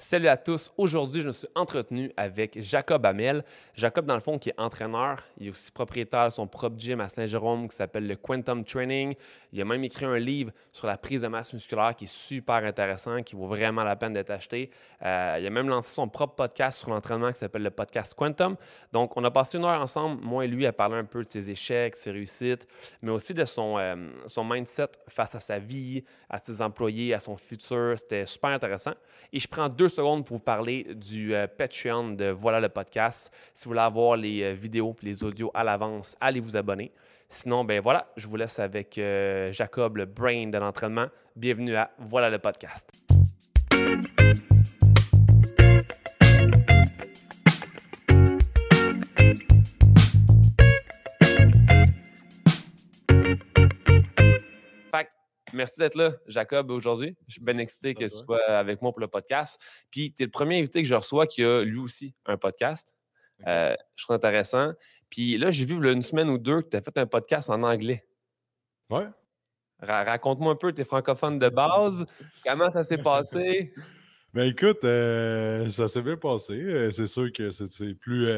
Salut à tous. Aujourd'hui, je me suis entretenu avec Jacob Hamel. Jacob, dans le fond, qui est entraîneur. Il est aussi propriétaire de son propre gym à Saint-Jérôme qui s'appelle le Quantum Training. Il a même écrit un livre sur la prise de masse musculaire qui est super intéressant, qui vaut vraiment la peine d'être acheté. Euh, il a même lancé son propre podcast sur l'entraînement qui s'appelle le podcast Quantum. Donc, on a passé une heure ensemble, moi et lui, à parler un peu de ses échecs, ses réussites, mais aussi de son, euh, son mindset face à sa vie, à ses employés, à son futur. C'était super intéressant. Et je prends deux secondes pour vous parler du euh, Patreon de Voilà le podcast. Si vous voulez avoir les euh, vidéos et les audios à l'avance, allez vous abonner. Sinon, ben voilà, je vous laisse avec euh, Jacob, le brain de l'entraînement. Bienvenue à Voilà le podcast. Merci d'être là, Jacob, aujourd'hui. Je suis bien excité que tu sois avec moi pour le podcast. Puis, tu es le premier invité que je reçois qui a lui aussi un podcast. Euh, je trouve intéressant. Puis là, j'ai vu une semaine ou deux que tu as fait un podcast en anglais. Ouais. Raconte-moi un peu, tu es francophone de base. Comment ça s'est passé? Ben écoute, euh, ça s'est bien passé. Euh, c'est sûr que c'est plus.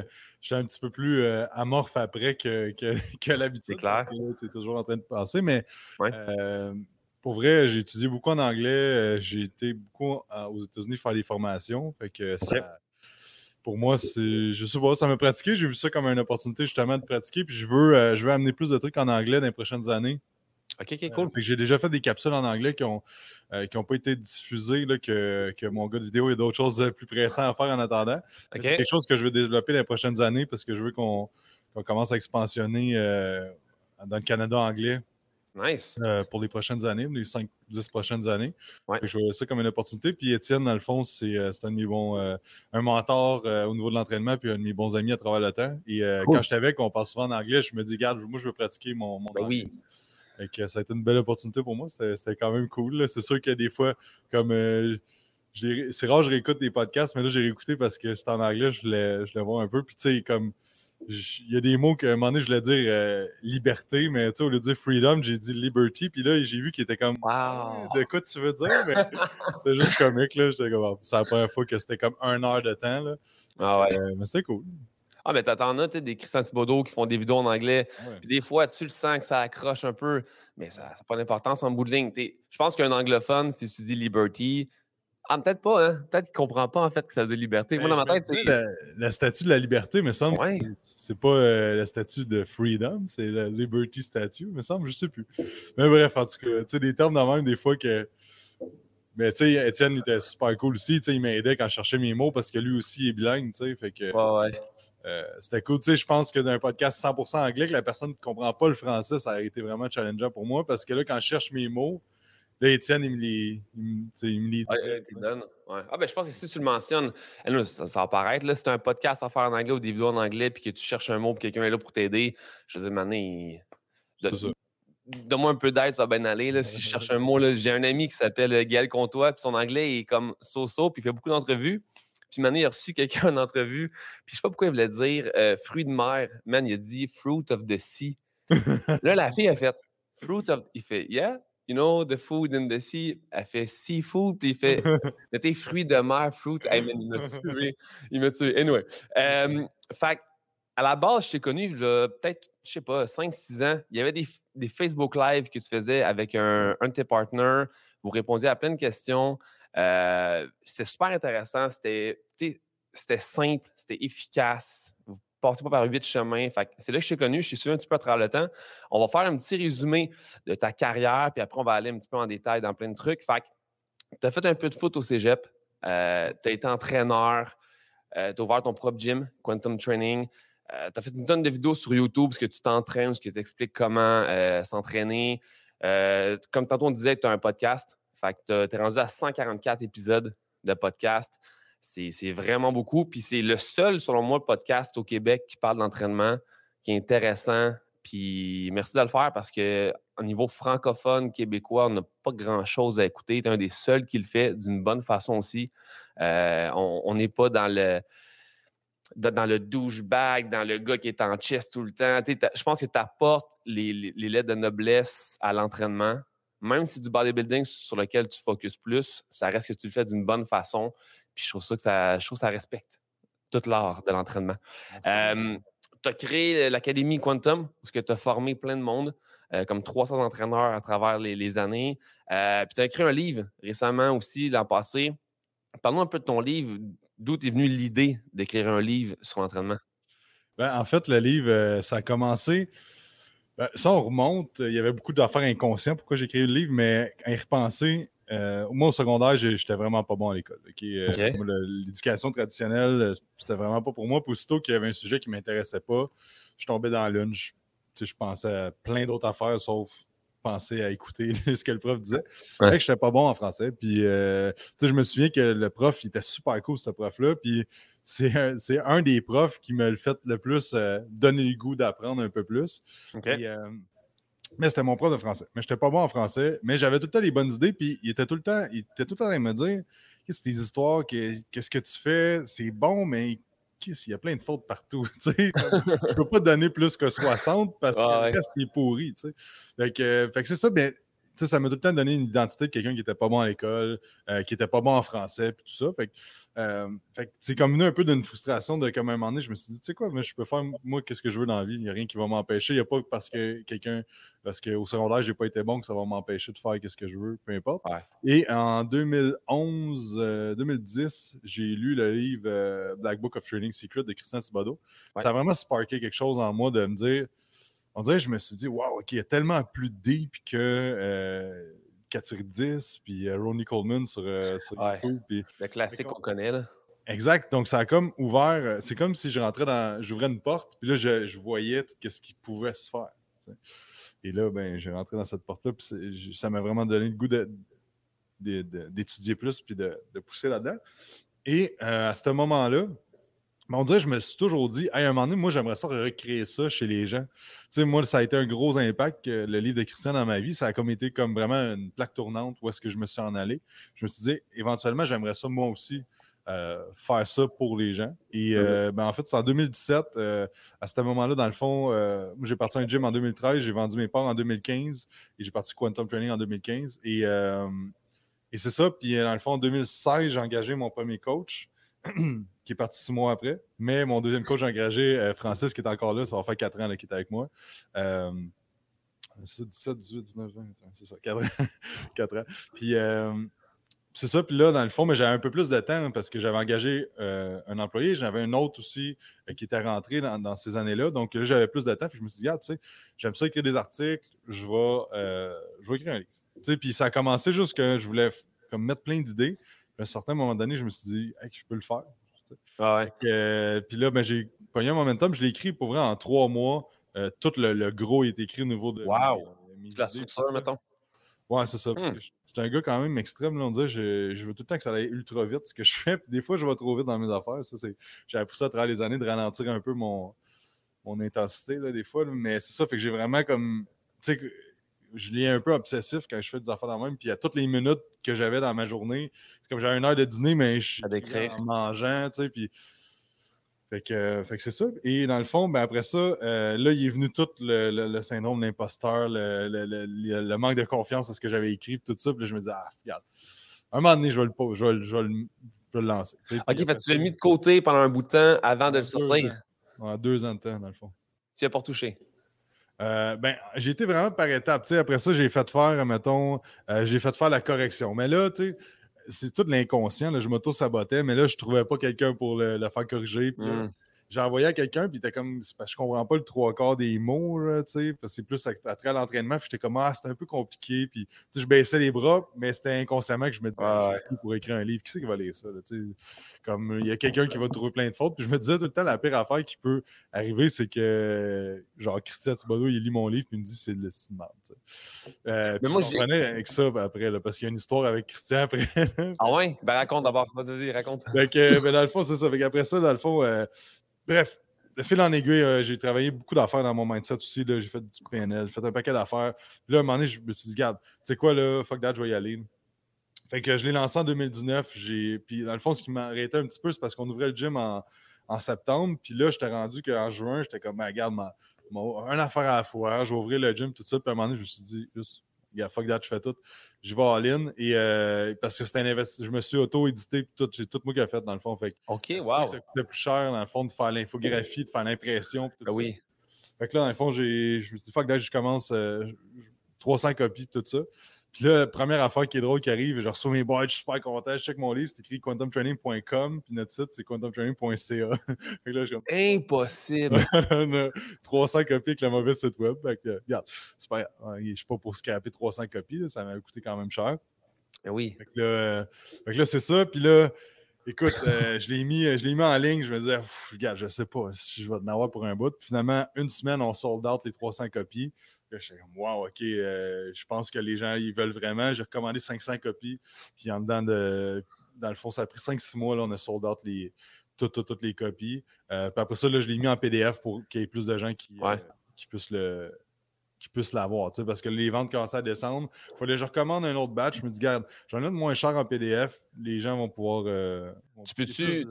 J'étais un petit peu plus amorphe après que, que, que l'habitude. C'est clair. Tu es toujours en train de passer. Mais pour vrai, j'ai étudié beaucoup en anglais. Euh, j'ai été beaucoup aux États-Unis faire des formations. Fait que pour moi, c'est, je sais pas, ça m'a pratiqué. J'ai vu ça comme une opportunité justement de pratiquer. Puis je veux, euh, je veux amener plus de trucs en anglais dans les prochaines années. OK, OK, cool. j'ai déjà fait des capsules en anglais qui n'ont euh, pas été diffusées, là, que, que, mon gars de vidéo et d'autres choses plus pressantes à faire en attendant. C'est quelque chose que je veux développer dans les prochaines années parce que je veux qu'on, commence à expansionner dans le Canada anglais Nice. Euh, pour les prochaines années, les 5-10 prochaines années. Je vois ça comme une opportunité. Puis Étienne, dans le fond, c'est euh, un de mes bons, euh, un mentor au niveau de l'entraînement, puis un de mes bons amis à travers le temps. Et quand je avec, on parle souvent en anglais, je me dis, regarde, moi, je veux pratiquer mon, mon ben Oui. Et que ça a été une belle opportunité pour moi. C'était quand même cool. C'est sûr qu'il y a des fois, comme c'est rare, je réécoute des podcasts, mais là, j'ai réécouté parce que c'était en anglais, je voulais, je voulais voir un peu. Puis, tu sais, comme il y a des mots qu'à un moment donné, je voulais dire euh, liberté, mais au lieu de dire freedom, j'ai dit liberty. Puis là, j'ai vu qu'il était comme De quoi tu veux dire? Mais c'est juste comique. là. J'étais comme C'est la première fois que c'était comme une heure de temps. Là. Ah ouais. Euh, mais c'était cool. Ah, mais t'attends là, tu des Christian Thibodeau qui font des vidéos en anglais. Puis des fois, tu le sens que ça accroche un peu, mais ça n'a pas d'importance en bout de ligne. Je pense qu'un anglophone, si tu dis liberty, ah, peut-être pas, hein? Peut-être qu'il ne comprend pas en fait que ça veut dire liberté. Moi, ben, dans ma tête, c'est. La, statue de la liberté, me semble. Ouais. C'est pas euh, la statue de freedom, c'est la liberty statue, me semble, je sais plus. Mais bref, en tout cas, tu sais, des termes de même, des fois que. Mais tu sais, Étienne était super cool aussi. Tu sais, il m'aidait quand je cherchais mes mots parce que lui aussi est bilingue, tu sais. Fait que. Ouais, ouais. Euh, c'était cool. Tu sais, je pense que d'un podcast 100% anglais, que la personne ne comprend pas le français, ça a été vraiment challengeant pour moi parce que là, quand je cherche mes mots, Là, Étienne, il me les, il me, donne. Ah, ben, je pense que si tu le mentionnes, eh, ça, va paraître. Là, si tu as un podcast à faire en anglais ou des vidéos en anglais puis que tu cherches un mot et quelqu'un est là pour t'aider, je veux dire, maintenant, donne-moi un peu d'aide, ça va bien aller. Là, si je cherche un mot, j'ai un ami qui s'appelle euh, Gaël Comtois, puis son anglais est comme so-so, puis il fait beaucoup d'entrevues. Puis maintenant, il a reçu quelqu'un en entrevue, puis je sais pas pourquoi il voulait dire euh, fruit de mer. Man, il a dit fruit of the sea. là, la fille a fait fruit of. Il fait yeah, you know, the food in the sea, elle fait seafood, puis il fait, tu fruits de mer, fruit. il m'a tué. Il m'a tué. Anyway. fait à la base, je t'ai connu, peut-être, je sais pas, 5-6 ans. Il y avait des, des, Facebook Live que tu faisais avec un, un de tes partenaires. Vous répondiez à plein de questions. Euh, c'était super intéressant. C'était simple, c'était efficace passez pas par huit chemins. c'est là que je t'ai connu. Je suis suivi un petit peu à travers le temps. On va faire un petit résumé de ta carrière, puis après, on va aller un petit peu en détail dans plein de trucs. Fait tu as fait un peu de foot au cégep. Euh, tu as été entraîneur. Euh, tu as ouvert ton propre gym, Quantum Training. Euh, tu as fait une tonne de vidéos sur YouTube parce que tu t'entraînes, ce que tu expliques comment s'entraîner. comme tantôt on disait, tu as un podcast. Fait que tu es rendu à 144 épisodes de podcast. C'est vraiment beaucoup. Puis c'est le seul, selon moi, podcast au Québec qui parle d'entraînement, qui est intéressant. Puis merci de le faire parce qu'au niveau francophone québécois, on n'a pas grand-chose à écouter. Tu un des seuls qui le fait d'une bonne façon aussi. Euh, on n'est pas dans le dans le douchebag, dans le gars qui est en chest tout le temps. je pense que tu apportes les, les, lettres de noblesse à l'entraînement. Même si c'est du bodybuilding sur lequel tu focuses plus, ça reste que tu le fais d'une bonne façon. Puis je trouve ça que ça, je trouve ça respecte tout l'art de l'entraînement. tu as créé l'Académie Quantum, où tu as formé plein de monde, comme 300 entraîneurs à travers les, années. puis tu as écrit un livre récemment aussi, l'an passé. Parlons un peu de ton livre. D'où est venue l'idée d'écrire un livre sur l'entraînement? Ben, en fait, le livre, ça a commencé. Ben, ça, on remonte. Il y avait beaucoup d'affaires inconscientes pourquoi j'ai écrit le livre, mais à y repenser, euh, moi, au secondaire, j'étais vraiment pas bon à l'école. Euh, l'éducation traditionnelle, euh, c'était vraiment pas pour moi. Puis aussitôt qu'il y avait un sujet qui m'intéressait pas, je tombais dans lune. Je, je pensais à plein d'autres affaires, sauf penser à écouter ce que le prof disait. Ouais. que je n'étais pas bon en français. Puis, euh, je me souviens que le prof, il était super cool, ce prof-là. Puis, c'est un, des profs qui m'a fait le plus euh, donner le goût d'apprendre un peu plus. Mais c'était mon prof de français. Mais je n'étais pas bon en français. Mais j'avais tout le temps les bonnes idées. Puis, il était tout le temps, il était tout le temps en train de me dire Qu'est-ce que tes histoires, qu'est-ce que tu fais, c'est bon, mais il y a plein de fautes partout. je ne peux pas donner plus que 60 parce que le reste est pourri. Fait que, fait que c'est ça, mais ça m'a tout le temps donné une identité de quelqu'un qui n'était pas bon à l'école, euh, qui n'était pas bon en français, puis tout ça. Fait euh, c'est comme venu un peu d'une frustration de comme un moment donné, je me suis dit, tu sais quoi, mais je peux faire moi qu'est-ce que je veux dans la vie? Il n'y a rien qui va m'empêcher. Il n'y a pas parce que quelqu'un, parce qu'au secondaire, j'ai pas été bon que ça va m'empêcher de faire qu'est-ce que je veux, peu importe. Et en 2011, 2010, euh, j'ai lu le livre Black Book of Training Secret de Christian Thibodeau. Ça a vraiment sparké quelque chose en moi de me dire on dirait que je me suis dit, waouh, OK, il y a tellement plus deep que euh, 10, puis euh, Ronnie Coleman sur, euh, YouTube. le classique qu'on connaît, là. Exact. Donc, ça a comme ouvert. Euh, c'est comme si je rentrais dans. J'ouvrais une porte, puis là, je, voyais tout ce qui pouvait se faire. Et là, ben, j'ai rentré dans cette porte-là, puis ça m'a vraiment donné le goût d'étudier plus, puis de, pousser là-dedans. Et à ce moment-là, mais on dirait, je me suis toujours dit, à un moment donné, moi, j'aimerais ça recréer ça chez les gens. Tu sais, moi, ça a été un gros impact, le livre de Christian dans ma vie. Ça a comme été comme vraiment une plaque tournante où est-ce que je me suis en allé. Je me suis dit, éventuellement, j'aimerais ça, moi aussi, euh, faire ça pour les gens. Et euh, ben, en fait, c'est en 2017. Euh, à ce moment-là, dans le fond, j'ai parti un gym en 2013, j'ai vendu mes parts en 2015 et j'ai parti Quantum Training en 2015. Et, et c'est ça. Puis dans le fond, en 2016, j'ai engagé mon premier coach. qui est parti six mois après. Mais mon deuxième coach engagé, euh, Francis, qui est encore là, ça va faire quatre ans qu'il est avec moi. Euh, c'est ça, 17, 18, 19, 20, c'est ça, quatre ans. ans. Puis euh, c'est ça, puis là, dans le fond, mais j'avais un peu plus de temps parce que j'avais engagé un employé, j'avais un autre aussi qui était rentré dans, ces années-là. Donc là, j'avais plus de temps, puis je me suis dit, ah, tu sais, j'aime ça écrire des articles, je vais, je vais écrire un livre. Puis ça a commencé juste que je voulais comme mettre plein d'idées. À un certain moment donné, je me suis dit, hey, je peux le faire. Ah euh, puis là, ben, j'ai pogné un momentum. Je l'ai écrit pour vrai en trois mois. Euh, tout le, gros est écrit au niveau de. Wow! la structure, mettons. Ouais, c'est ça. Hmm. Je suis un gars quand même extrême. Là, on dirait, je, je, veux tout le temps que ça aille ultra vite ce que je fais. des fois, je vais trop vite dans mes affaires. Ça, j'ai appris ça à travers les années de ralentir un peu mon, mon intensité, là, des fois. Mais c'est ça, fait que j'ai vraiment comme. Tu sais, je l'ai un peu obsessif quand je fais des affaires dans le même. Puis à toutes les minutes que j'avais dans ma journée, c'est comme j'avais une heure de dîner, mais je suis en mangeant, tu sais. Puis. Fait que, c'est ça. Et dans le fond, ben après ça, euh, là, il est venu tout le, syndrome de l'imposteur, le, manque de confiance à ce que j'avais écrit, tout ça. Puis là, je me disais, ah, regarde, un moment donné, je vais le, je vais, je vais le, je vais lancer. ok, fait, tu l'as mis de côté pendant un bout de temps avant de le sortir? Ouais, deux ans de temps, dans le fond. Tu n'as pas touché. Euh, ben, j'ai été vraiment par étapes. après ça, j'ai fait faire, mettons, euh, j'ai fait faire la correction. Mais là, tu c'est tout l'inconscient. Je m'auto-sabotais, mais là, je trouvais pas quelqu'un pour le, faire corriger. J'ai envoyé à quelqu'un, puis était comme, parce que je comprends pas le trois quarts des mots, tu sais, parce que c'est plus à, à l'entraînement, puis j'étais comme, ah, c'était un peu compliqué, puis je baissais les bras, mais c'était inconsciemment que je me disais, ah, pour écrire un livre, qui c'est qui va lire ça, tu sais, comme, il y a quelqu'un qui va trouver plein de fautes, puis je me disais tout le temps, la pire affaire qui peut arriver, c'est que, genre, Christian Thibodeau, il lit mon livre, puis il me dit, c'est le cinéma, tu sais. Euh, mais moi, je avec ça après, là, parce qu'il y a une histoire avec Christian après. ah ouais? Ben raconte d'abord, vas-y, raconte. Donc, ben, dans le fond, c'est ça, après ça, dans le fond, euh, Bref, fil en aiguille, euh, j'ai travaillé beaucoup d'affaires dans mon mindset aussi. J'ai fait du PNL, j'ai fait un paquet d'affaires. Là, à un moment donné, je me suis dit, regarde, tu sais quoi, là, fuck that, je vais y aller. Fait que je l'ai lancé en 2019. Puis dans le fond, ce qui m'a arrêté un petit peu, c'est parce qu'on ouvrait le gym en, septembre. Puis là, j'étais rendu qu'en juin, j'étais comme, ben, regarde, ma, une affaire à la fois, je vais ouvrir le gym, tout ça. Puis à un moment donné, je me suis dit, juste, fuck that, je fais tout. Je vais en ligne et euh, parce que c'était un investissement. Je me suis auto-édité tout, j'ai tout moi qui ai fait dans le fond. Fait OK, wow. Ça coûtait plus cher dans le fond de faire l'infographie, de faire l'impression. Ah oui. Fait que là, dans le fond, j'ai, je me suis dit, fuck that, je commence 300 copies, tout ça. Puis là, la première affaire qui est drôle qui arrive, je reçois mes boîtes, je suis super content, je check mon livre, c'est écrit quantumtraining.com, puis notre site, c'est quantumtraining.ca. Impossible! 300 copies avec la mauvaise site web. Fait que, regarde, c'est pas, je suis pas pour scraper 300 copies, ça m'a coûté quand même cher. Ben oui. Fait que là, là c'est ça, puis là, écoute, euh, je l'ai mis, mis en ligne, je me disais, regarde, je sais pas si je vais en avoir pour un bout. finalement, une semaine, on sold out les 300 copies. Là, je suis comme, wow, OK, euh, je pense que les gens, ils veulent vraiment. J'ai recommandé 500 copies. Puis en dedans de. Dans le fond, ça a pris 5-6 mois. Là, on a sold out les, toutes, toutes, les copies. Euh, puis après ça, là, je l'ai mis en PDF pour qu'il y ait plus de gens qui, euh, qui puissent le qui puissent l'avoir, parce que les ventes commençaient à descendre. Il fallait que je recommande un autre batch. Je me dis, regarde, j'en ai de moins cher en PDF. Les gens vont pouvoir. tu peux-tu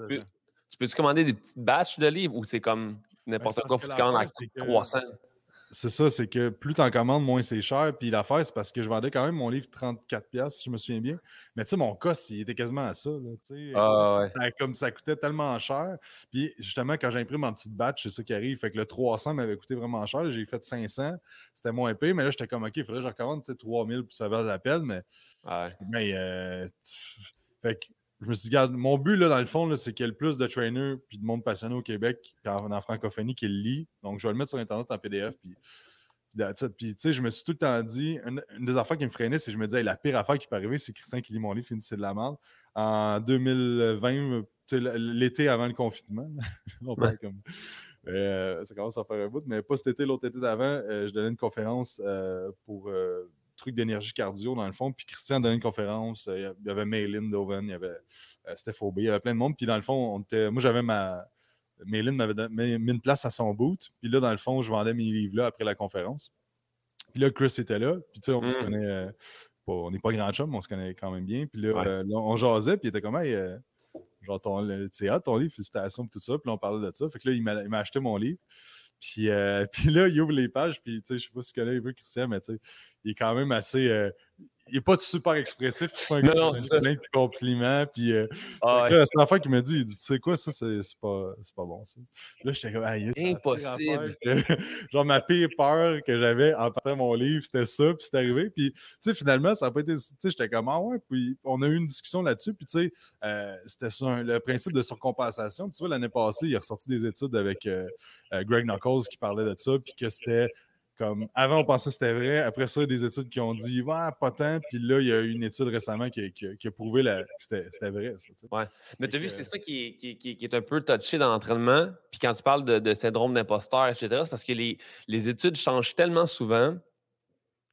peux, commander des petites batches de livres ou c'est comme ben, n'importe quoi, faut tu commandes à 300? C'est ça, c'est que plus tu en commandes, moins c'est cher. Puis l'affaire, c'est parce que je vendais quand même mon livre 34$, si je me souviens bien. Mais tu sais, mon cost, il était quasiment à ça. ah, ouais. comme ça coûtait tellement cher. Puis justement, quand j'imprime en petite batch, c'est ça qui arrive. Fait que le 300 m'avait coûté vraiment cher. J'ai fait 500. C'était moins épais. Mais là, j'étais comme, OK, il faudrait que je recommande 3000 pour ça va l'appel. Mais, ouais. mais euh, fait que je me suis dit, regarde, mon but, là, dans le fond, c'est qu'il y ait le plus de trainers puis de monde passionné au Québec, en, en francophonie, qui le lit. Donc, je vais le mettre sur Internet en PDF. Puis, puis tu sais, je me suis tout le temps dit, une, des affaires qui me freinait, c'est que je me disais, la pire affaire qui peut arriver, c'est Christian qui lit mon livre, c'est de la merde. En 2020, l'été avant le confinement, on parle comme. Euh, ça commence à faire un bout, mais pas cet été, l'autre été d'avant, euh, je donnais une conférence euh, pour truc d'énergie cardio dans le fond. Puis Christian donnait une conférence. Euh, il y avait Maylin Doven, il y avait euh, Steph Aubé, il y avait plein de monde. Puis dans le fond, on était, moi j'avais ma. Maylin m'avait mis une place à son boot. Puis là, dans le fond, je vendais mes livres-là après la conférence. Puis là, Chris était là. Puis tu sais, on se mm. connaît. Euh, on n'est pas grand chum, mais on se connaît quand même bien. Puis là, on jasait, puis il était comme, hey, genre, ton, ton livre, félicitations, tout ça. Puis là, on parlait de ça. Fait que là, il m'a acheté mon livre. Puis, puis là, il ouvre les pages, puis je sais pas si tu connais un peu Christian, mais tu sais, il est quand même assez. Euh, il n'est pas super expressif. Il non, non, plein de compliments. Puis, euh, ah, ouais. la fois qu'il m'a dit, il dit Tu sais quoi, ça, c'est pas, pas bon. Ça. Là, j'étais comme Impossible. genre, ma pire peur que j'avais en partant mon livre, c'était ça. Puis c'est arrivé. Puis, tu sais, finalement, ça n'a pas été. Tu sais, j'étais comme Ah ouais. Puis, on a eu une discussion là-dessus. Puis, tu sais, euh, c'était sur le principe de surcompensation. Puis, tu vois, l'année passée, il a ressorti des études avec Greg Knuckles qui parlait de ça. Puis, que c'était comme avant, on pensait que c'était vrai. Après ça, il y a des études qui ont dit ouais, pas tant. Puis là, il y a eu une étude récemment qui, a prouvé que c'était vrai. Ça, ouais. Mais tu as vu, c'est ça qui est, un peu touché dans l'entraînement. Puis quand tu parles de, syndrome d'imposteur, etc., c'est parce que les, les, études changent tellement souvent.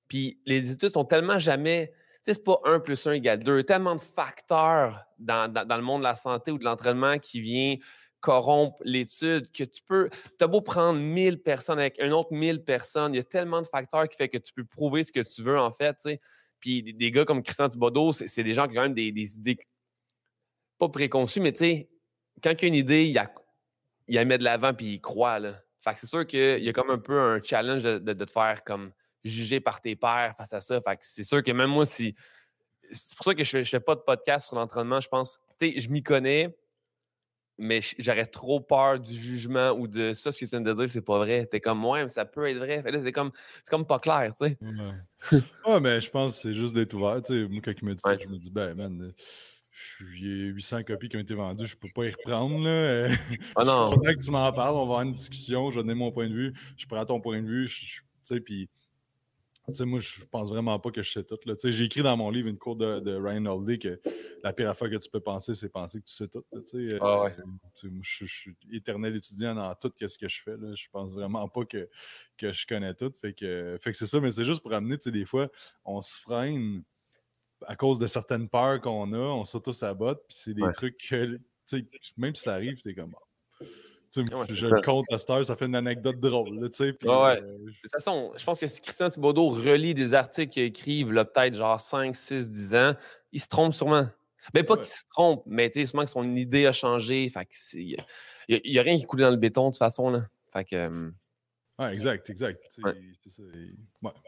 Puis les études sont tellement jamais. Tu sais, c'est pas 1 plus 1 égale 2. Tellement de facteurs dans, dans le monde de la santé ou de l'entraînement qui viennent corrompre l'étude, que tu peux, tu as beau prendre 1000 personnes avec un autre 1000 personnes, il y a tellement de facteurs qui fait que tu peux prouver ce que tu veux en fait. Puis des, gars comme Christian Thibodeau, c'est des gens qui ont quand même des, idées pas préconçues, mais tu sais, quand il y a une idée, il, a, il la met de l'avant puis il croit, là. Fait que c'est sûr qu'il y a comme un peu un challenge de, te faire comme juger par tes pairs face à ça. Fait que c'est sûr que même moi, si. C'est pour ça que je ne fais, pas de podcast sur l'entraînement, je pense. Tu sais, je m'y connais, mais j'aurais trop peur du jugement ou de ça, ce que tu viens de dire, c'est pas vrai. T'es comme, ouais, mais ça peut être vrai. c'est comme, comme pas clair, tu sais. Ouais. mais je pense que c'est juste d'être ouvert. Tu sais, moi, quand il me dit ça, je me dis, ben, man, il y a 800 copies qui ont été vendues, je peux pas y reprendre. Là. Ah non. je suis que tu m'en parles, on va avoir une discussion, je vais donner mon point de vue, je prends ton point de vue, tu sais, puis moi, je pense vraiment pas que je sais tout. J'ai écrit dans mon livre une cour de, Ryan Holiday que la pire affaire que tu peux penser, c'est penser que tu sais tout. Je, suis éternel étudiant dans tout ce que je fais. Là. Je pense vraiment pas que, que je connais tout. Fait que, fait que c'est ça, mais c'est juste pour amener, des fois, on se freine à cause de certaines peurs qu'on a, on s'auto-sabote, puis c'est des trucs que, même si ça arrive, tu es je le compte à cette ça fait une anecdote drôle. de toute façon, je pense que si Christian Thibodeau relit des articles qu'il écrivent peut-être genre 5, 6, 10 ans, il se trompe sûrement. Ben, pas qu'il se trompe, mais sûrement que son idée a changé. il n'y a, rien qui coule dans le béton de toute façon. Là. Fait que, exact, exact. Ouais.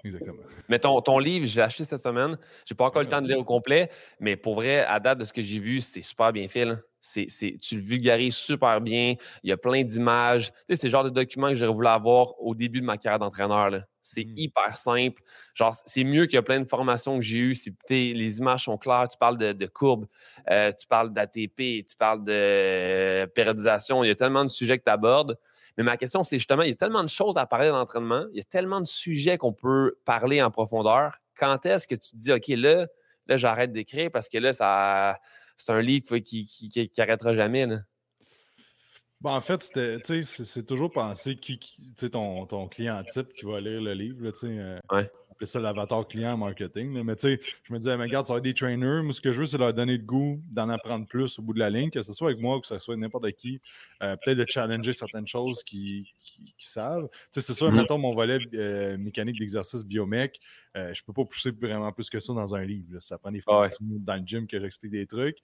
exactement. Mais ton, ton livre, j'ai acheté cette semaine. J'ai pas encore le temps de lire au complet, mais pour vrai, à date de ce que j'ai vu, c'est super bien fait. C'est, tu le vulgarises super bien. Il y a plein d'images. c'est le genre de document que j'aurais voulu avoir au début de ma carrière d'entraîneur. C'est mmh. hyper simple. Genre, c'est mieux qu'il y a plein de formations que j'ai eues. les images sont claires. Tu parles de, courbes, euh, tu parles d'ATP, tu parles de euh, périodisation. Il y a tellement de sujets que tu abordes. Mais ma question, c'est justement, il y a tellement de choses à parler d'entraînement, il y a tellement de sujets qu'on peut parler en profondeur. Quand est-ce que tu te dis, OK, là, là j'arrête d'écrire parce que là, ça, c'est un livre qui, qui, qui, arrêtera jamais? Bon, en fait, c'est toujours penser qui, ton, ton client type qui va lire le livre. Là, euh, ouais appelé ça l'avatar client marketing. Mais tu sais, je me disais, mais regarde, ça va être des trainers. Moi, ce que je veux, c'est leur donner le goût d'en apprendre plus au bout de la ligne, que ce soit avec moi ou que ce soit n'importe qui. Euh, peut-être de challenger certaines choses qu'ils savent. Tu sais, c'est sûr, mm-hmm. mettons mon volet euh, mécanique d'exercice biomec, euh, je peux pas pousser vraiment plus que ça dans un livre. Ça prend des fois dans le gym que j'explique des trucs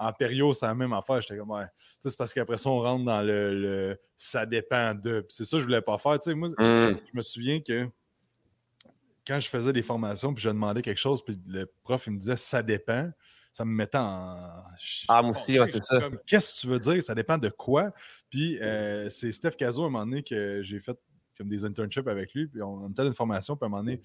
en période, c'est la même affaire. J'étais comme, ouais. C'est parce qu'après ça, on rentre dans le, ça dépend de. C'est ça que je voulais pas faire. Tu sais, moi, mm. je me souviens que quand je faisais des formations, puis je demandais quelque chose, puis le prof, il me disait ça dépend, ça me mettait en. Ah, moi aussi, c'est ça. Qu'est-ce que tu veux dire? Ça dépend de quoi? Puis euh, c'est Steph Cazo, à un moment donné, que j'ai fait comme des internships avec lui, puis on, était dans une formation, puis à un moment donné,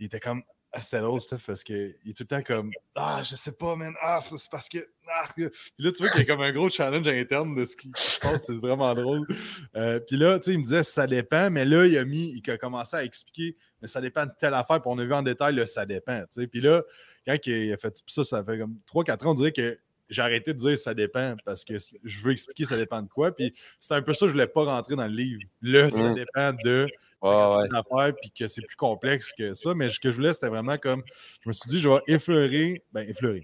il était comme ah, c'était drôle, Steph, parce qu'il est tout le temps comme Ah, je sais pas, man. Ah, c'est parce que. Ah. Puis là, tu vois qu'il y a comme un gros challenge interne de ce qui se passe. C'est vraiment drôle. Euh, puis là, tu sais, il me disait ça dépend, mais là, il a mis, il a commencé à expliquer, mais ça dépend de telle affaire. Puis on a vu en détail le ça dépend. Tu sais. Puis là, quand il a fait ça, ça fait comme 3-4 ans, on dirait que j'ai arrêté de dire ça dépend parce que je veux expliquer ça dépend de quoi. Puis c'est un peu ça, je ne voulais pas rentrer dans le livre. Là, ça mmh. dépend de ouais, puis que c'est plus complexe que ça. Mais ce que je voulais, c'était vraiment comme. Je me suis dit, je vais effleurer, ben, effleurer.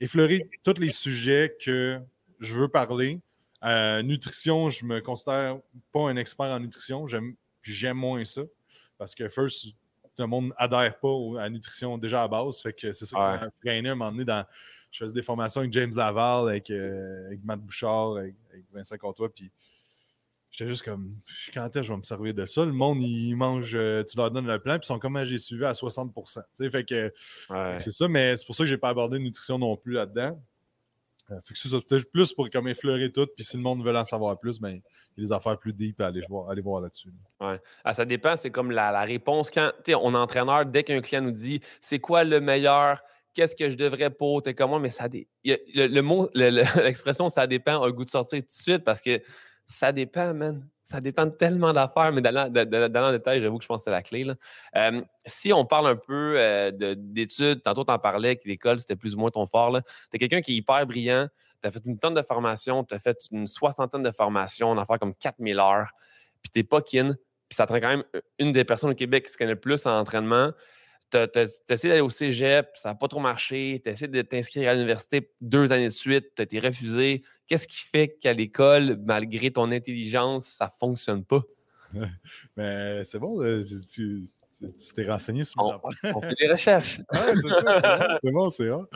Effleurer tous les sujets que je veux parler. Euh, nutrition, je me considère pas un expert en nutrition. J'aime, j'aime moins ça. Parce que, first, tout le monde adhère pas à la nutrition déjà à base. Fait que c'est ça qui m'a freiné à un moment donné dans. Je faisais des formations avec James Laval, avec, euh, avec Matt Bouchard, avec, avec Vincent Comtois, puis J'étais juste comme, quand est-ce que je vais me servir de ça? Le monde, il mange, euh, tu leur donnes le plan, puis ils sont comme, j'ai suivi à 60 fait que c'est ça, mais c'est pour ça que je n'ai pas abordé nutrition non plus là-dedans. Euh, fait que c'est ça, peut-être plus pour comme effleurer tout, puis si le monde veut en savoir plus, ben, il y a des affaires plus deep à aller voir, aller voir là-dessus. Ouais. Ah, ça dépend, c'est comme la, réponse quand, tu sais, on est entraîneur, dès qu'un client nous dit, c'est quoi le meilleur? Qu'est-ce que je devrais pour, t'es comment, mais ça le, le, mot, l'expression ça dépend a le goût de sortir tout de suite parce que ça dépend, man. Ça dépend de tellement d'affaires, mais dans, le détail, j'avoue que je pense que c'est la clé. si on parle un peu euh, d'études, tantôt tu en parlais que l'école, c'était plus ou moins ton fort. Tu es quelqu'un qui est hyper brillant, tu as fait une tonne de formations, tu as fait une soixantaine de formations, on a fait comme 4000 heures, puis tu n'es pas kin, puis ça te quand même une des personnes au Québec qui se connaît le plus en entraînement essayé d'aller au cégep, ça n'a pas trop marché, tu essayé de t'inscrire à l'université deux années de suite, tu été refusé. Qu'est-ce qui fait qu'à l'école, malgré ton intelligence, ça ne fonctionne pas? Mais c'est bon, euh, tu t'es renseigné sur on, on fait des recherches. c'est bon, c'est bon.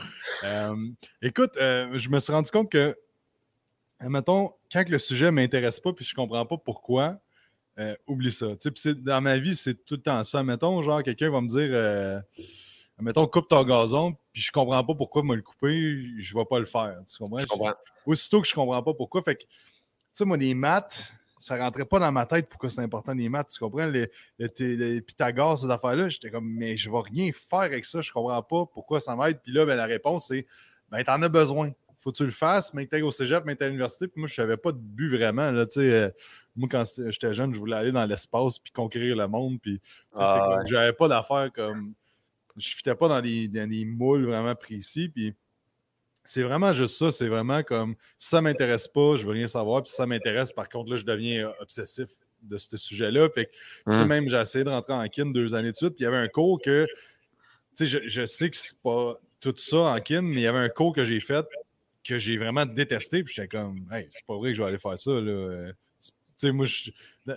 Euh, écoute, euh, je me suis rendu compte que, mettons, quand le sujet ne m'intéresse pas puis je ne comprends pas pourquoi, euh, oublie ça. dans ma vie, c'est tout le temps ça. Mettons, genre, quelqu'un va me dire Mettons, coupe ton gazon, puis je comprends pas pourquoi me le couper, je vais pas le faire. Tu comprends? Je comprends. Aussitôt que je comprends pas pourquoi. Fait que, tu sais, moi, les maths, ça rentrait pas dans ma tête pourquoi c'est important les maths. Tu comprends? Les, les, Pythagore, ces affaires-là, j'étais comme, mais je vais rien faire avec ça, je comprends pas pourquoi ça m'aide. Puis là, ben, la réponse, c'est, ben, t'en as besoin faut que tu le fasses, mais que tu au cégep, mais tu à l'université. Puis moi, je n'avais pas de but vraiment. Là, euh, moi, quand j'étais jeune, je voulais aller dans l'espace puis conquérir le monde. Puis ah, j'avais pas d'affaires comme. Je ne fitais pas dans des, dans des, moules vraiment précis. Puis c'est vraiment juste ça. C'est vraiment comme si ça ne m'intéresse pas, je ne veux rien savoir. Puis si ça m'intéresse, par contre, là, je deviens euh, obsessif de ce sujet-là. Puis hum. même, j'ai essayé de rentrer en kin deux années de suite. Puis il y avait un cours que. Tu sais, je, je sais que c'est pas tout ça en kin, mais il y avait un cours que j'ai fait que j'ai vraiment détesté. Puis j'étais comme, hey, c'est pas vrai que je vais aller faire ça. Là. Euh, moi,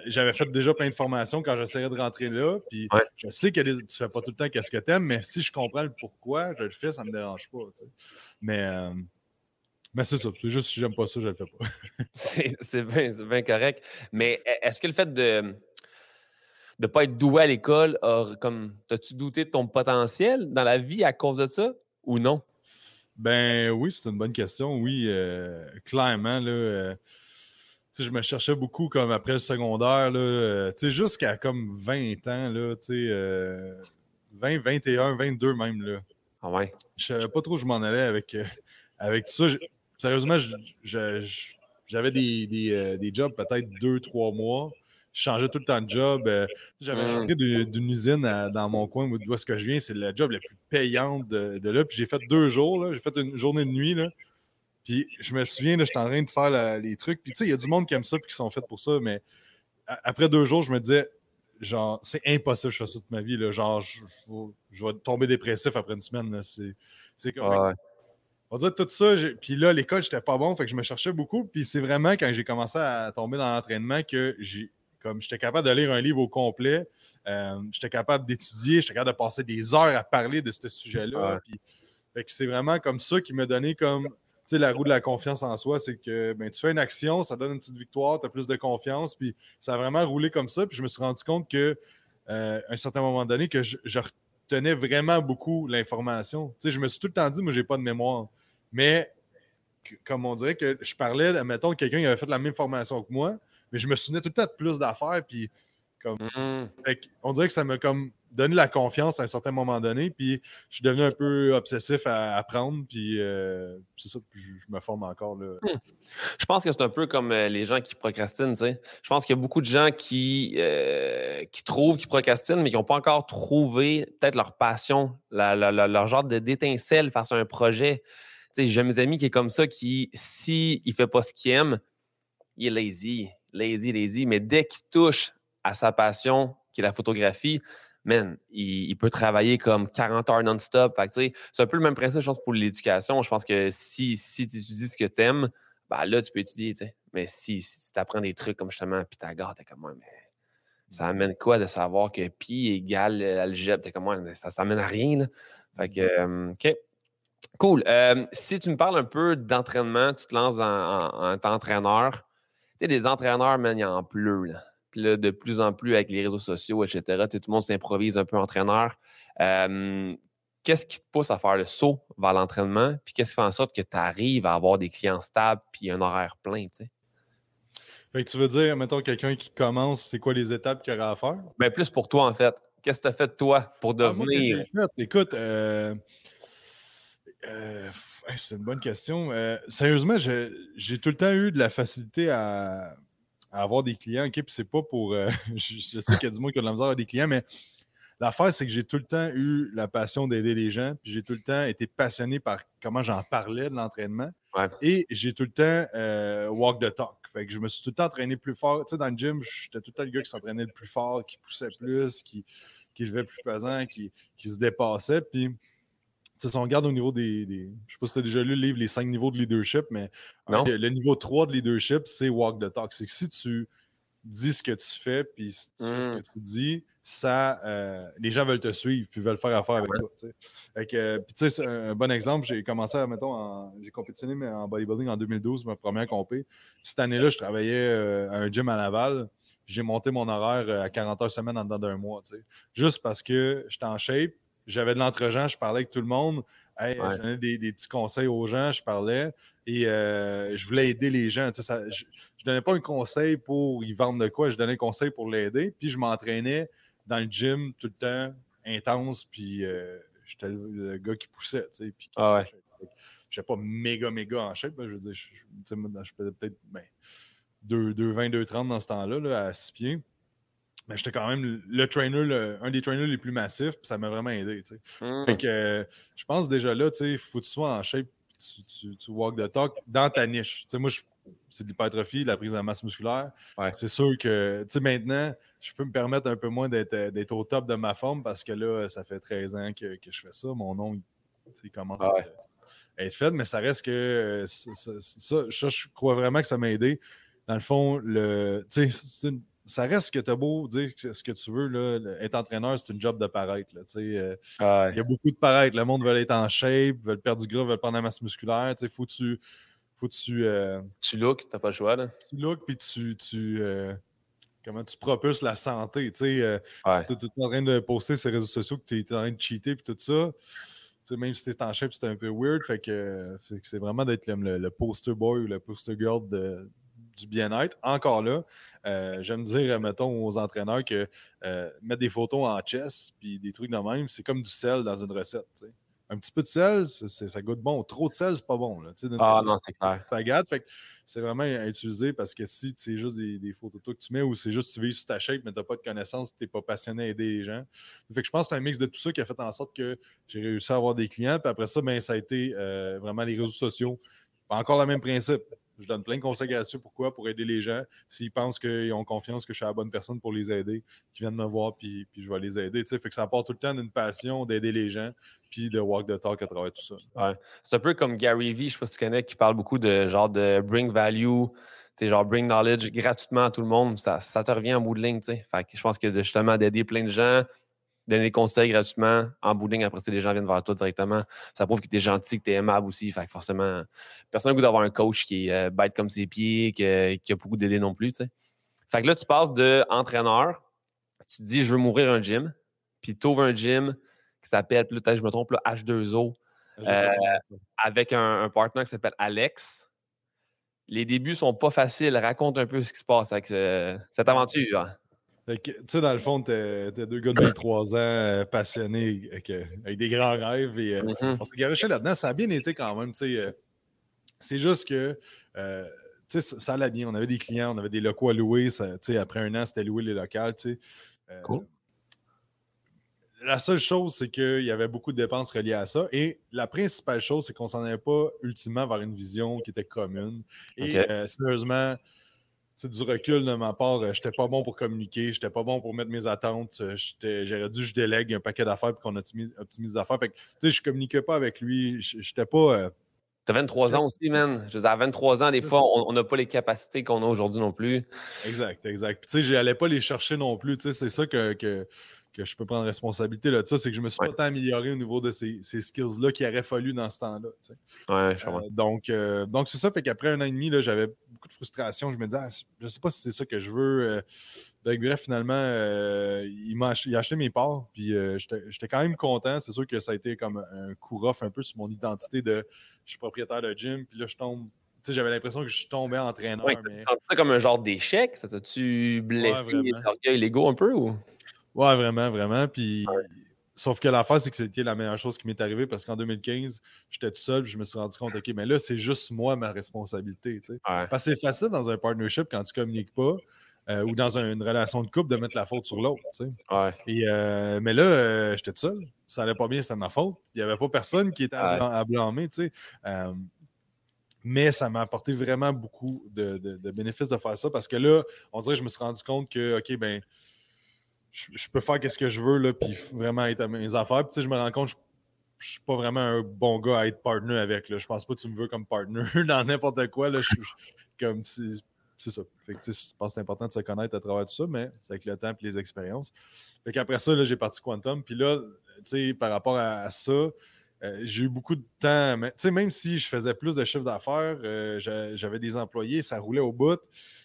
j'avais fait déjà plein de formations quand j'essayais de rentrer là. Puis je sais que tu fais pas tout le temps qu'est-ce que tu aimes, mais si je comprends le pourquoi, je le fais, ça me dérange pas. Mais, euh, mais c'est ça. C'est juste si j'aime pas ça, je le fais pas. c'est bien, bien, correct. Mais e, est-ce que le fait de de ne pas être doué à l'école, comme as-tu douté de ton potentiel dans la vie à cause de ça ou non? Ben oui, c'est une bonne question. Oui, euh, clairement, là, euh, je me cherchais beaucoup comme après le secondaire, là, jusqu'à comme 20 ans, là, 20, 21, 22 même. Là. Ah ouais? Je savais pas trop où je m'en allais avec, avec tout ça. Sérieusement, j'avais des, des, jobs peut-être deux, trois mois je changeais tout le temps de job. Euh, j'avais mmh. rentré d'une usine dans mon coin d'où est-ce que je viens. C'est la job la plus payante de, là. Puis j'ai fait deux jours. J'ai fait une journée de nuit. Là. Puis je me souviens, j'étais en train de faire les trucs. Puis tu sais, il y a du monde qui aime ça et qui sont faits pour ça. Mais après deux jours, je me disais, genre, c'est impossible que je fasse ça toute ma vie. Là. Genre, je, vais tomber dépressif après une semaine. C'est comme. On va dire tout ça. Puis là, l'école, j'étais pas bon. Fait que je me cherchais beaucoup. Puis c'est vraiment quand j'ai commencé à tomber dans l'entraînement que j'ai comme j'étais capable de lire un livre au complet, euh, j'étais capable d'étudier, j'étais capable de passer des heures à parler de ce sujet-là. c'est vraiment comme ça qui m'a donné comme la roue de la confiance en soi, c'est que ben, tu fais une action, ça donne une petite victoire, tu as plus de confiance, puis ça a vraiment roulé comme ça. Puis je me suis rendu compte que euh, un certain moment donné, que je, retenais vraiment beaucoup l'information. Je me suis tout le temps dit, moi, j'ai pas de mémoire. Mais comme on dirait que je parlais, mettons, quelqu'un qui avait fait la même formation que moi, mais je me souvenais tout le temps de plus d'affaires. Puis, comme, mmh. on dirait que ça m'a comme donné la confiance à un certain moment donné. Puis, je suis devenu un peu obsessif à apprendre. Puis, euh, c'est ça, puis je, me forme encore. Là. Mmh. Je pense que c'est un peu comme euh, les gens qui procrastinent. sais. Je pense qu'il y a beaucoup de gens qui, euh, qui trouvent qu'ils procrastinent, mais qui n'ont pas encore trouvé peut-être leur passion, leur genre d'étincelle face à un projet. J'ai mes amis qui est comme ça, qui, s'il ne fait pas ce qu'il aime, il est lazy lazy, lazy, mais dès qu'il touche à sa passion, qui est la photographie, man, il, peut travailler comme 40 heures non-stop. c'est un peu le même principe, je pense, pour l'éducation. Je pense que si, si tu étudies ce que tu aimes, ben là, tu peux étudier, Mais si, tu apprends des trucs comme justement Pythagore, t'es comme moi, mais ça amène quoi de savoir que pi égale algèbre? T'es comme moi, ça, ça amène à rien, là. Fait que, euh, OK. Cool. Euh, si tu me parles un peu d'entraînement, tu te lances en, en, entraîneur sais, des entraîneurs, man, il en pleut. Là. Puis là, de plus en plus avec les réseaux sociaux, etc., tout le monde s'improvise un peu entraîneur. qu'est-ce qui te pousse à faire le saut vers l'entraînement? Puis qu'est-ce qui fait en sorte que tu arrives à avoir des clients stables puis un horaire plein, tu sais? tu veux dire, mettons, quelqu'un qui commence, c'est quoi les étapes qu'il aurait à faire? Bien, plus pour toi, en fait. Qu'est-ce que tu as fait de toi pour ah, devenir? Écoute, euh, euh, c'est une bonne question. Euh, sérieusement, j'ai tout le temps eu de la facilité à, avoir des clients. OK, puis c'est pas pour. Euh, je, sais qu'il y a du monde qui a de la misère à des clients, mais l'affaire, c'est que j'ai tout le temps eu la passion d'aider les gens. Puis j'ai tout le temps été passionné par comment j'en parlais de l'entraînement. Et j'ai tout le temps walk the talk. Fait que je me suis tout le temps entraîné plus fort. Tu sais, dans le gym, j'étais tout le temps le gars qui s'entraînait le plus fort, qui poussait plus, qui, qui levait plus pesant, qui, qui se dépassait. Puis si on regarde au niveau des. Je ne sais pas si tu as déjà lu le livre Les cinq niveaux de leadership, mais le, niveau 3 de leadership, c'est walk the talk. C'est que si tu dis ce que tu fais, puis si tu fais ce que mmh. tu dis, ça, euh, les gens veulent te suivre, puis veulent faire affaire avec toi. puis tu sais, un bon exemple, j'ai commencé à, mettons, j'ai compétitionné en bodybuilding en 2012, ma première compé. Cette année-là, je travaillais euh, à un gym à Laval, j'ai monté mon horaire euh, à 40 heures semaine en dedans d'un mois, juste parce que j'étais en shape, j'avais de l'entre-gens, je parlais avec tout le monde. Je donnais des, petits conseils aux gens, je parlais et euh, je voulais aider les gens. je ne donnais pas un conseil pour y vendre de quoi, je donnais un conseil pour l'aider. Puis je m'entraînais dans le gym tout le temps, intense, puis euh, j'étais le, gars qui poussait. Puis, ah ouais. Je pas méga, méga en shape. je veux dire, je, faisais peut-être ben, 2,20, 2,30 dans ce temps-là, là, à 6 pieds mais j'étais quand même le trainer, un des trainers les plus massifs, puis ça m'a vraiment aidé. Mmh. Euh, je pense déjà là, il faut que tu sois en shape, tu, tu, walk the talk dans ta niche. moi, c'est de l'hypertrophie, de la prise de masse musculaire. C'est sûr que maintenant, je peux me permettre un peu moins d'être au top de ma forme parce que là, ça fait 13 ans que, je fais ça. Mon nom, il, commence à, être fait, mais ça reste que euh, ça, je crois vraiment que ça m'a aidé. Dans le fond, le, c'est une, ça reste que tu as beau dire ce que tu veux. Là, être entraîneur, c'est une job de paraître. Euh, il y a beaucoup de paraître. Le monde veut être en shape, veut perdre du gras, veut prendre la masse musculaire. Il faut que tu. Faut tu, euh, tu look, t'as pas le choix. Là. Tu look, puis tu. tu euh, comment tu propulses la santé. Tu sais, euh, es tout en train de poster sur les réseaux sociaux que tu es en train de cheater et tout ça. Même si tu es en shape, c'est un peu weird. Fait que, c'est vraiment d'être le, le, poster boy ou le poster girl du bien-être. Encore là, euh, j'aime dire, mettons, aux entraîneurs que euh, mettre des photos en chess puis des trucs de même, c'est comme du sel dans une recette. Un petit peu de sel, ça goûte bon. Trop de sel, c'est pas bon. Là. Ah non, c'est clair. Fait c'est vraiment à utiliser parce que si c'est juste des, photos que tu mets ou c'est juste tu vis sur ta shape, mais tu n'as pas de connaissances, tu n'es pas passionné à aider les gens. Fait que je pense que c'est un mix de tout ça qui a fait en sorte que j'ai réussi à avoir des clients. Puis après ça, ben, ça a été euh, vraiment les réseaux sociaux. Encore le même principe. Je donne plein de conseils gratuits. Pourquoi? Pour aider les gens. S'ils pensent qu'ils ont confiance que je suis la bonne personne pour les aider, qu'ils viennent me voir, puis, puis je vais les aider. Fait que ça apporte tout le temps d'une passion d'aider les gens, puis de walk the talk à travers tout ça. Ouais. C'est un peu comme Gary Vee, je sais pas si tu connais, qui parle beaucoup de genre de bring value, genre bring knowledge gratuitement à tout le monde. Ça, ça te revient en bout de ligne. Fait que je pense que justement d'aider plein de gens, donner des conseils gratuitement en bouding. Après, les gens viennent vers toi directement. Ça prouve que tu es gentil, que tu es aimable aussi. Fait que forcément, personne n'a goût d'avoir un coach qui est euh, bête comme ses pieds, qui, a beaucoup d'aider non plus. Fait que là, tu passes de entraîneur, tu te dis, je veux m'ouvrir un gym, puis tu ouvres un gym qui s'appelle, peut-être je me trompe, là, H2O, euh, avec un, un partenaire qui s'appelle Alex. Les débuts sont pas faciles. Raconte un peu ce qui se passe avec euh, cette aventure. Tu sais, dans le fond, t'es deux gars de 23 ans euh, passionnés avec, des grands rêves. Et, euh, mm-hmm. On s'est garoché là-dedans. Ça a bien été quand même. Euh, c'est juste que ça allait bien. On avait des clients, on avait des locaux à louer. Ça, après un an, c'était louer les locales. cool. La seule chose, c'est qu'il y avait beaucoup de dépenses reliées à ça. Et la principale chose, c'est qu'on s'en allait pas ultimement vers une vision qui était commune. Et sérieusement, du recul de ma part. Euh, j'étais pas bon pour communiquer, j'étais pas bon pour mettre mes attentes. Euh, j'aurais dû je délègue un paquet d'affaires pour qu'on optimise, optimise, les affaires. Fait que, je communiquais pas avec lui. J'étais pas. Euh, tu as 23 ans aussi, man. Je veux à 23 ans, des fois, on n'a pas les capacités qu'on a aujourd'hui non plus. Exact, exact. tu sais, j'allais pas les chercher non plus. Tu sais, c'est ça que, que, que je peux prendre responsabilité là, de ça, c'est que je me suis pas tant amélioré au niveau de ces, ces skills-là qu'il aurait fallu dans ce temps-là. Ouais, euh, donc, euh, donc c'est ça, fait qu'après un an et demi, j'avais beaucoup de frustration. Je me disais, ah, je sais pas si c'est ça que je veux. Euh, bref, finalement, il m'a acheté, acheté, mes parts, puis j'étais quand même content. C'est sûr que ça a été comme un coup rough un peu sur mon identité de je suis propriétaire de gym, puis là, je tombe j'avais l'impression que je tombais entraîneur. Ouais, mais... Tu ça comme un genre d'échec? Ça t'a-tu blessé ouais, l'orgueil, l'ego un peu? Ou? Ouais, vraiment, vraiment. Puis, sauf que l'affaire, c'est que c'était la meilleure chose qui m'est arrivée parce qu'en 2015, j'étais tout seul, je me suis rendu compte, OK, mais là, c'est juste moi ma responsabilité. Parce que c'est facile dans un partnership quand tu communiques pas. Euh, ou dans une relation de couple de mettre la faute sur l'autre. Ouais. Euh, mais là, euh, j'étais tout seul. Ça allait pas bien, c'était ma faute. Il n'y avait pas personne qui était à, blâmer. mais ça m'a apporté vraiment beaucoup de, de, bénéfices de faire ça parce que là, on dirait que je me suis rendu compte que, OK, ben, je, peux faire ce que je veux, là, puis vraiment être à mes affaires. Puis, je me rends compte, je, ne suis pas vraiment un bon gars à être partner avec. Là. Je pense pas que tu me veux comme partner dans n'importe quoi. Là. Je, comme c'est ça. Que, je pense que c'est important de se connaître à travers tout ça, mais c'est avec le temps et les expériences. Fait qu'après ça, j'ai parti Quantum. Puis là, par rapport à, ça, euh, j'ai eu beaucoup de temps. Mais, même si je faisais plus de chiffre d'affaires, euh, j'avais des employés, ça roulait au bout.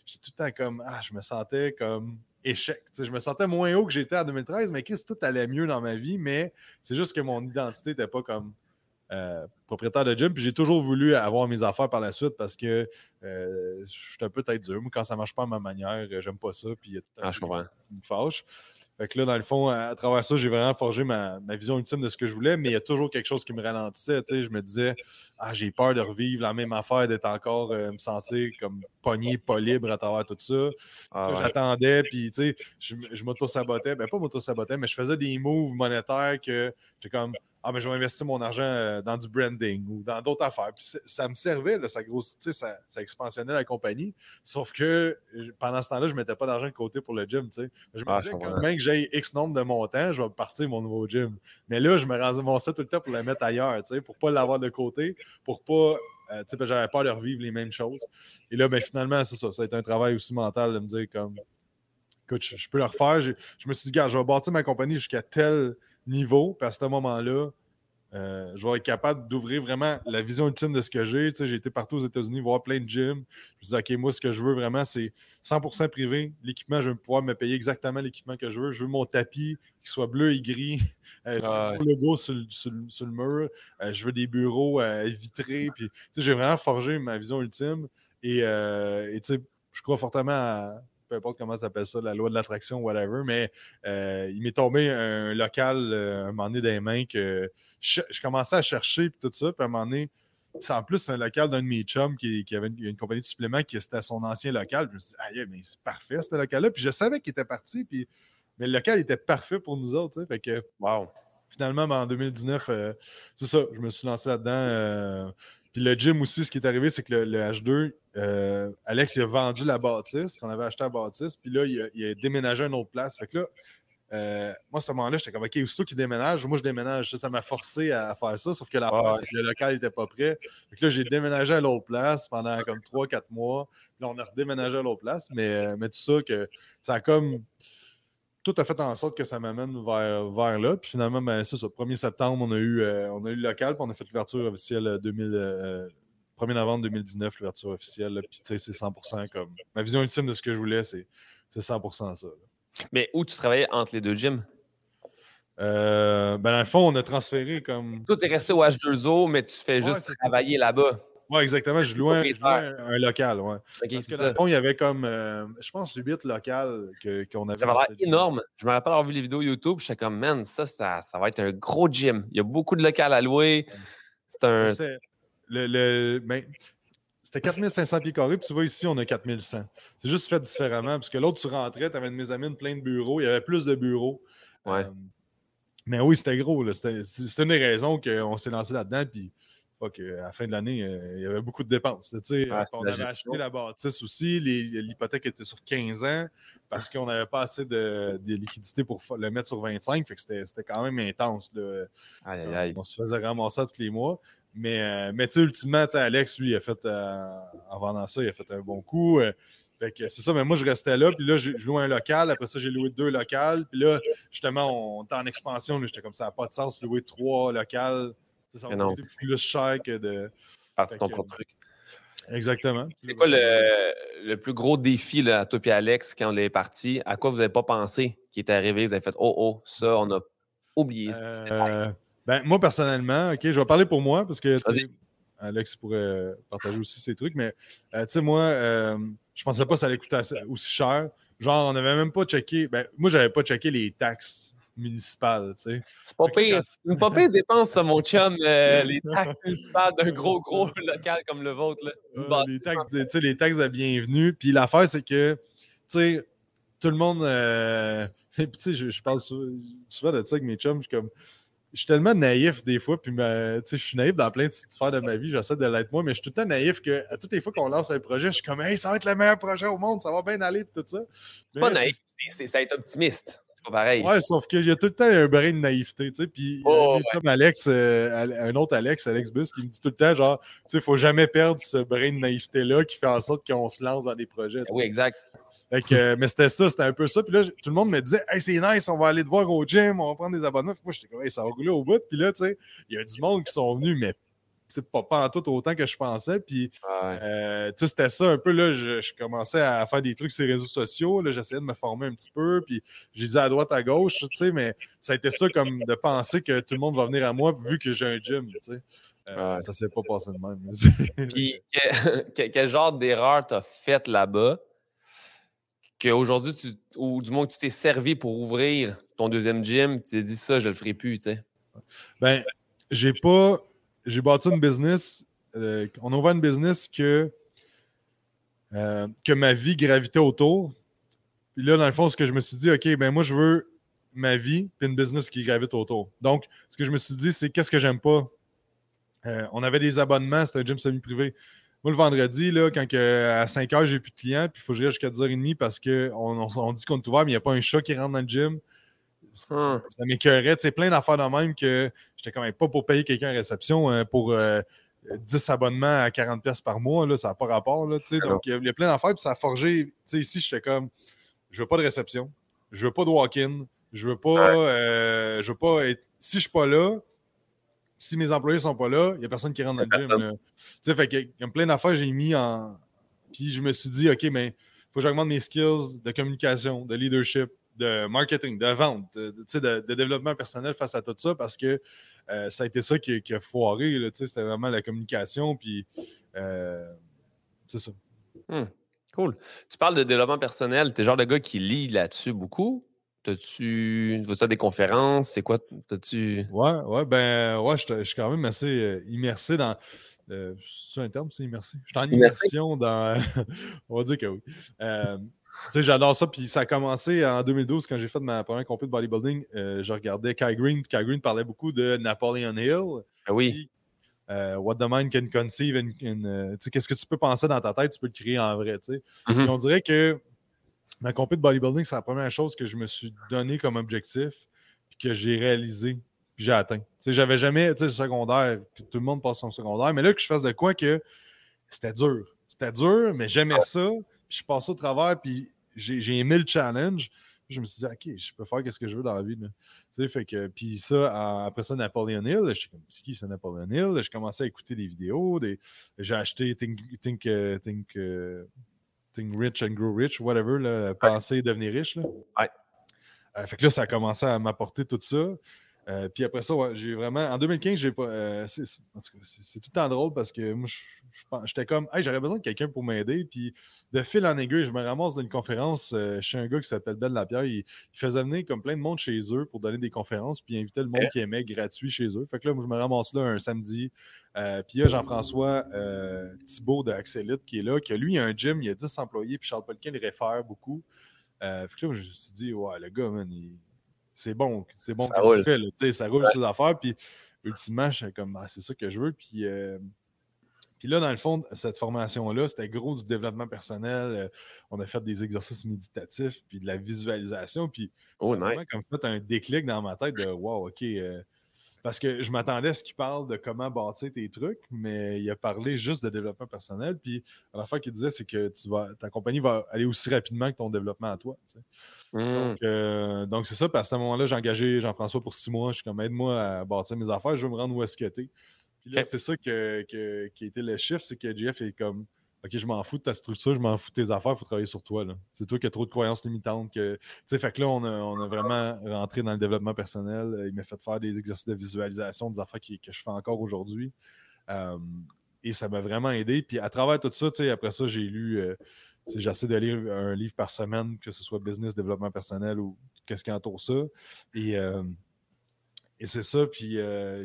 J'étais tout le temps comme, ah, je me sentais comme échec. je me sentais moins haut que j'étais en 2013, mais Chris, tout allait mieux dans ma vie, mais c'est juste que mon identité n'était pas comme euh, propriétaire de gym. Puis j'ai toujours voulu avoir mes affaires par la suite parce que euh, je suis un peu tête dure. Moi, quand ça ne marche pas à ma manière, j'aime pas ça. Puis il y a tout ah, je me fâche. Fait que là, dans le fond, à, travers ça, j'ai vraiment forgé ma, vision ultime de ce que je voulais, mais il y a toujours quelque chose qui me ralentissait. Je me disais, ah, j'ai peur de revivre la même affaire, d'être encore, euh, me sentir comme pogné, pas libre à travers tout ça. Ah, j'attendais, puis je, je m'auto-sabotais. Ben, pas m'auto-sabotais, mais je faisais des moves monétaires que j'étais comme, ah, mais je vais investir mon argent euh, dans du branding ou dans d'autres affaires. Puis ça me servait, là, ça, ça, ça expansionnait la compagnie. Sauf que pendant ce temps-là, je ne mettais pas d'argent de côté pour le gym. Je me ah, disais, quand même que j'ai X nombre de montants, je vais partir mon nouveau gym. Mais là, je me ramassais tout le temps pour le mettre ailleurs, pour ne pas l'avoir de côté, pour pas. Euh, j'avais peur de revivre les mêmes choses. Et là, ben, finalement, c'est ça. Ça a été un travail aussi mental de me dire comme écoute, je, peux le refaire. Je, me suis dit, gars, je vais bâtir ma compagnie jusqu'à tel niveau. Puis à ce moment-là, euh, je vais être capable d'ouvrir vraiment la vision ultime de ce que j'ai. Tu sais, j'ai été partout aux États-Unis voir plein de gyms. Je me dis, OK, moi, ce que je veux vraiment, c'est 100% privé. L'équipement, je vais pouvoir me payer exactement l'équipement que je veux. Je veux mon tapis qui soit bleu et gris, euh, le logo sur, le mur. Euh, je veux des bureaux vitrés. Puis, tu sais, j'ai vraiment forgé ma vision ultime. Et, et tu sais, je crois fortement à, peu importe comment ça s'appelle ça, la loi de l'attraction, whatever, mais euh, il m'est tombé un local euh, un moment donné dans les mains que je, commençais à chercher puis tout ça, puis à un moment donné, c'est en plus un local d'un de mes chums qui, avait une, compagnie de suppléments qui était à son ancien local. Je me suis dit, aïe, mais c'est parfait ce local-là. Puis je savais qu'il était parti, puis, mais le local était parfait pour nous autres. Tu sais, fait que, wow. Finalement, ben, en 2019, euh, c'est ça, je me suis lancé là-dedans. Puis le gym aussi, ce qui est arrivé, c'est que le, H2, euh, Alex, il a vendu la bâtisse, qu'on avait acheté à bâtisse, puis là, il a, déménagé à une autre place. Fait que là, euh, moi, à ce moment-là, j'étais comme, OK, aussitôt qu'il déménage, moi, je déménage. Ça, m'a forcé à faire ça, sauf que la le local n'était pas prêt. Fait que là, j'ai déménagé à l'autre place pendant comme 3-4 mois. Puis là, on a redéménagé à l'autre place. Mais, euh, mais tout ça, que ça a comme tout a fait en sorte que ça m'amène vers, vers là. Puis finalement, ben, c'est ça. 1er septembre, on a eu, euh, on a eu le local, puis on a fait l'ouverture officielle 2000, euh, 1er euh, novembre 2019, l'ouverture officielle. puis tu sais, c'est 100% comme. Ma vision ultime de ce que je voulais, c'est 100% ça. Mais où tu travaillais entre les deux gyms? ben dans le fond, on a transféré comme. Tout est resté au H2O, mais tu fais juste travailler là-bas. Oui, exactement. Je louais, un, local. Ouais. Parce que dans le fond, il y avait comme, euh, je pense, 8 locales qu'on avait. Ça va l'air énorme. Je me rappelle avoir vu les vidéos YouTube. Je suis comme, man, ça, ça, va être un gros gym. Il y a beaucoup de locales à louer. C'est un. Le, le, ben, c'était 4500 pieds carrés, puis tu vois ici, on a 4100. C'est juste fait différemment, parce que l'autre, tu rentrais, tu avais une mezzanine plein de bureaux, il y avait plus de bureaux. Ouais. Euh, mais oui, c'était gros. C'était une des raisons qu'on s'est lancé là-dedans, puis à la fin de l'année, euh, il y avait beaucoup de dépenses. on avait acheté la bâtisse aussi. L'hypothèque était sur 15 ans parce qu'on n'avait pas assez de, liquidités pour le mettre sur 25. Fait que c'était quand même intense. On se faisait ramasser tous les mois. Mais, euh, mais ultimement, Alex, lui, il a fait, euh, en vendant ça, il a fait un bon coup. c'est ça, mais moi je restais là, puis là, je louais un local, après ça, j'ai loué deux locales, puis là, justement, on était en expansion, j'étais comme ça, n'a pas de sens, louer trois locales ça va coûter plus cher que de. Partir ton propre truc. Exactement. C'est quoi le, le, plus gros défi là, à toi et Alex quand on est parti? À quoi vous n'avez pas pensé qui est arrivé? Vous avez fait Oh, oh, ça, on a oublié. Euh, ben, moi, personnellement, OK, je vais parler pour moi parce que Alex pourrait partager aussi ses trucs, mais euh, tu sais, moi, euh, je pensais pas que ça allait coûter aussi cher. Genre, on n'avait même pas checké. Ben, moi, j'avais pas checké les taxes municipale. Tu sais. C'est pas pire. une pas pire dépense, mon chum, euh, les taxes municipales d'un gros, gros local comme le vôtre. Là. les, taxes de, les taxes de bienvenue. Puis l'affaire, c'est que, tu sais, tout le monde. Euh... Puis, tu sais, je, je, parle souvent de ça avec mes chums. Je suis comme. Je suis tellement naïf des fois, puis je suis naïf dans plein de sphères de ma vie, j'essaie de l'être moi, mais je suis tout le temps naïf que à toutes les fois qu'on lance un projet, je suis comme Hey, ça va être le meilleur projet au monde, ça va bien aller, puis tout ça. C'est pas naïf, c'est ça être optimiste pareil. Ouais, sauf qu'il y a tout le temps un brin de naïveté, tu sais. Puis, oh, comme Alex, euh, un autre Alex, Alex Bus, qui me dit tout le temps, genre, tu sais, il faut jamais perdre ce brin de naïveté-là qui fait en sorte qu'on se lance dans des projets. Oui, exact. Euh, mais c'était ça, c'était un peu ça. Puis là, tout le monde me disait, hey, c'est nice, on va aller te voir au gym, on va prendre des abonnements. Puis moi, j'étais comme, hey, ça va rouler au bout. Puis là, tu sais, il y a du monde qui sont venus, mais pas, pas en tout autant que je pensais. Puis, euh, c'était ça un peu. Là, je, commençais à faire des trucs sur les réseaux sociaux. J'essayais de me former un petit peu. Puis, je disais à droite, à gauche, tu sais, mais ça a été ça comme de penser que tout le monde va venir à moi vu que j'ai un gym, tu sais. Euh, ça s'est pas passé de même. puis, quel, genre d'erreur t'as faite là-bas qu'aujourd'hui, ou du moins que tu t'es servi pour ouvrir ton deuxième gym, tu t'es dit ça, je le ferai plus, tu sais? Ben, j'ai pas j'ai bâti une business. Euh, on a ouvert une business que, euh, que ma vie gravitait autour. Puis là, dans le fond, ce que je me suis dit, OK, ben moi, je veux ma vie puis une business qui gravite autour. Donc, ce que je me suis dit, c'est qu'est-ce que j'aime pas? Euh, on avait des abonnements, c'était un gym semi-privé. Moi, le vendredi, là, quand à 5 heures, j'ai plus de clients, puis il faut que je jusqu'à 10h30 parce qu'on on, dit qu'on est ouvert, mais il n'y a pas un chat qui rentre dans le gym. Ça, hum. ça m'écœurait. C'est plein d'affaires de même que j'étais quand même pas pour payer quelqu'un en réception hein, pour 10 euh, abonnements à 40 pièces par mois. Là, ça n'a pas rapport. Là, donc, il y, a plein d'affaires. Puis ça a forgé. Ici, j'étais comme je veux pas de réception. Je veux pas de walk-in. Je veux pas. Euh, je veux pas être. Si je suis pas là, si mes employés sont pas là, il n'y a personne qui rentre dans le gym. Tu sais, fait qu'il y a plein d'affaires j'ai mis en. Puis je me suis dit, OK, mais il faut que j'augmente mes skills de communication, de leadership, de marketing, de vente, de, de, développement personnel face à tout ça parce que euh, ça a été ça qui, a foiré. C'était vraiment la communication. Puis euh, c'est ça. Hmm, cool. Tu parles de développement personnel. Tu es le genre de gars qui lit là-dessus beaucoup? T'as-tu. Vas-tu des conférences? C'est quoi? T'as-tu? Ouais, ouais, ben, ouais, je suis quand même assez euh, immersé dans. c'est un terme, c'est immersé? Je suis en immersion dans. On va dire que oui. Tu sais, j'adore ça. Puis ça a commencé en 2012 quand j'ai fait ma première compétition de bodybuilding. Euh, je regardais Kai Green. Kai Green parlait beaucoup de Napoleon Hill. Ah oui. Euh, what the mind can conceive. Euh, qu'est-ce que tu peux penser dans ta tête, tu peux le créer en vrai. Mm-hmm. On dirait que ma compétition de bodybuilding, c'est la première chose que je me suis donné comme objectif puis que j'ai réalisé puis j'ai atteint. Tu sais, j'avais jamais, tu sais, le secondaire, puis tout le monde passe son secondaire, mais là que je fasse de quoi que c'était dur. C'était dur, mais j'aimais ça. Je suis passé au travers, puis j'ai aimé le challenge. je me suis dit, OK, je peux faire ce que je veux dans la vie. Tu sais, fait que, puis ça, après ça, Napoleon Hill, je suis comme, c'est qui c'est Napoleon Hill? J'ai commencé à écouter des vidéos. Des, j'ai acheté Think, Think, euh, Think, euh, Think, Rich and Grow Rich, whatever, là, Penser et devenir riche. Là. Ouais. Euh, fait que là, ça a commencé à m'apporter tout ça. Euh, puis après ça, j'ai vraiment. En 2015, j'ai pas. Euh, c'est, tout le temps drôle parce que moi, j'étais comme, hey, j'aurais besoin de quelqu'un pour m'aider. Puis de fil en aiguille, je me ramasse dans une conférence euh, chez un gars qui s'appelle Ben Lapierre. Il, faisait venir comme plein de monde chez eux pour donner des conférences. Puis il invitait le monde qui aimait gratuit chez eux. Fait que là, moi, je me ramasse là un samedi. puis il y a Jean-François Thibault de Axelite qui est là, qui a lui, un gym, il a 10 employés. Puis Charles Polkin le réfère beaucoup. fait que là, je me suis dit, ouais, le gars, man, il c'est bon, c'est bon ça roule. Fait, ça roule sur l'affaire. Puis ultimement, je suis comme, ah, c'est ça que je veux. Puis, euh, puis là, dans le fond, cette formation-là, c'était gros du développement personnel. Euh, on a fait des exercices méditatifs, puis de la visualisation. Puis, oh, nice. comme fait un déclic dans ma tête de, wow, OK. Euh, parce que je m'attendais à ce qu'il parle de comment bâtir tes trucs, mais il a parlé juste de développement personnel. Puis la fois qu'il disait, c'est que tu vas, ta compagnie va aller aussi rapidement que ton développement à toi. Mmh. Euh, donc, c'est ça. Parce qu'à ce moment-là, j'ai engagé Jean-François pour six mois. Je suis comme aide-moi à bâtir mes affaires. Je veux me rendre où est-ce que tu Puis là, c'est ça que, qui a été le chiffre, c'est que Jeff est comme OK, je m'en fous de ta structure, je m'en fous de tes affaires, il faut travailler sur toi. C'est toi qui as trop de croyances limitantes. Fait que là, on a, vraiment rentré dans le développement personnel. Il m'a fait faire des exercices de visualisation, des affaires que je fais encore aujourd'hui. Euh, et ça m'a vraiment aidé. Puis à travers tout ça, après ça, j'ai lu. Euh, j'essaie de lire un livre par semaine, que ce soit business, développement personnel ou qu'est-ce qui entoure ça. Et, euh, et c'est ça. Puis,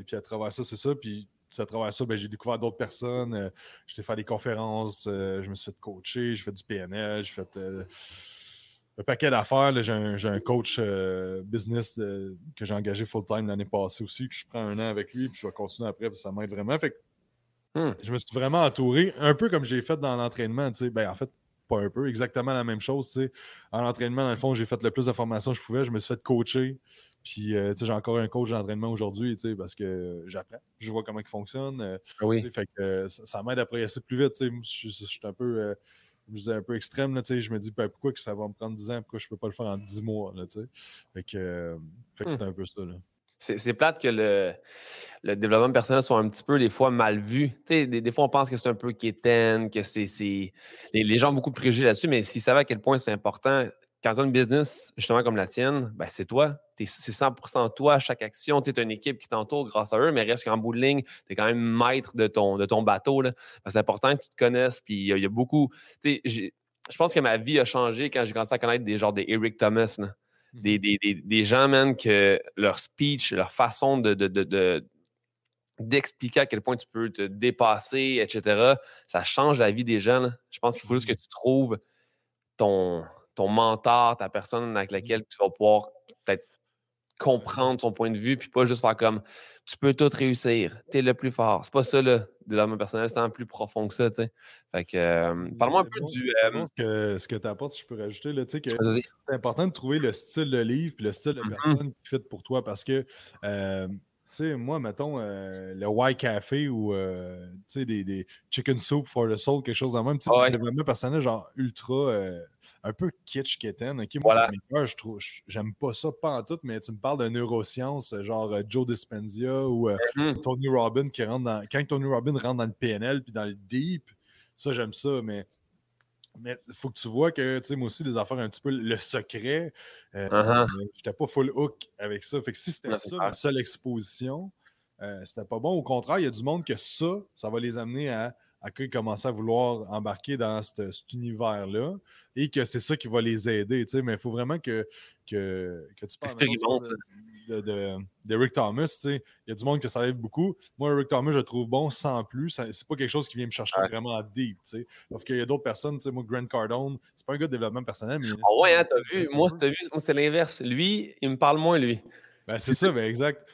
puis à travers ça, c'est ça. Puis à travers ça, ben, j'ai découvert d'autres personnes. Euh, j'ai fait des conférences, euh, je me suis fait coacher, j'ai fait du PNL, j'ai fait euh, un paquet d'affaires. J'ai un, coach business que j'ai engagé full-time l'année passée aussi, que je prends un an avec lui, puis je vais continuer après, ça m'aide vraiment. Fait hmm. Je me suis vraiment entouré, un peu comme j'ai fait dans l'entraînement. Ben, en fait, pas un peu, exactement la même chose. En entraînement, dans le fond, j'ai fait le plus de formations que je pouvais. Je me suis fait coacher. Puis, euh, j'ai encore un coach d'entraînement aujourd'hui, parce que j'apprends, je vois comment il fonctionne. Euh, ah oui. Fait que euh, ça, m'aide à progresser plus vite. Je, suis un peu, je un peu extrême. Là, je me dis ben, pourquoi que ça va me prendre 10 ans, pourquoi je ne peux pas le faire en 10 mois. Là, fait que, fait que c'est un peu ça. C'est plate que le, le, développement personnel soit un petit peu des fois mal vu. Des, des, fois, on pense que c'est un peu quétaine, que c'est. Les, les, gens ont beaucoup de préjugés là-dessus, mais s'ils savaient à quel point c'est important, quand tu as une business justement comme la tienne, ben c'est toi. C'est 100% toi, chaque action. Tu es une équipe qui t'entoure grâce à eux, mais reste qu'en bout de ligne, tu es quand même maître de ton, de ton bateau. C'est important que tu te connaisses. Puis il y, a beaucoup. Je pense que ma vie a changé quand j'ai commencé à connaître des genres des Eric Thomas. Mmh des, des, des, gens, même, que leur speech, leur façon de, de, d'expliquer à quel point tu peux te dépasser, etc. Ça change la vie des gens. Je pense qu'il faut juste que mmh tu trouves ton, ton mentor, ta personne avec mmh laquelle tu vas pouvoir comprendre son point de vue, puis pas juste faire comme tu peux tout réussir, tu es le plus fort. C'est pas ça, le développement personnel, c'est un plus profond que ça, tu sais. Fait que, euh, parle-moi un peu du. Euh, ce que, ce que tu apportes, je peux rajouter, là, tu sais, que c'est important de trouver le style de livre puis le style de mmh personne qui fit pour toi parce que. Euh, sais, moi, mettons, euh, le Y Café ou euh, tu sais, des, des, Chicken Soup for the Soul, quelque chose de même. Tu sais, ouais. développement personnel, genre ultra, euh, un peu kitsch. Ok, moi, voilà. je trouve, j'aime pas ça, pas en tout, mais tu me parles de neurosciences, genre Joe Dispenza ou mm-hmm. Tony Robbins qui rentre dans. Quand Tony Robbins rentre dans le PNL puis dans le deep, ça, j'aime ça, mais mais il faut que tu vois que, tu sais, moi aussi, des affaires un petit peu le secret, euh, uh-huh. j'étais pas full hook avec ça. Fait que si c'était ça, ma seule exposition, euh, c'était pas bon. Au contraire, il y a du monde que ça, ça va les amener à, à commencer à vouloir embarquer dans cet univers-là et que c'est ça qui va les aider, tu sais. Mais il faut vraiment que, que, que tu parles de, de, de, Rick Thomas, tu sais. Il y a du monde que ça beaucoup. Moi, Rick Thomas, je le trouve bon sans plus. C'est pas quelque chose qui vient me chercher vraiment à deep, tu sais. Sauf qu'il y a d'autres personnes, tu sais, moi, Grant Cardone, c'est pas un gars de développement personnel, mais... Ah ouais, hein, t'as vu? Moi, vu, c'est l'inverse. Lui, il me parle moins, lui. Ben, c'est ça, ben exact.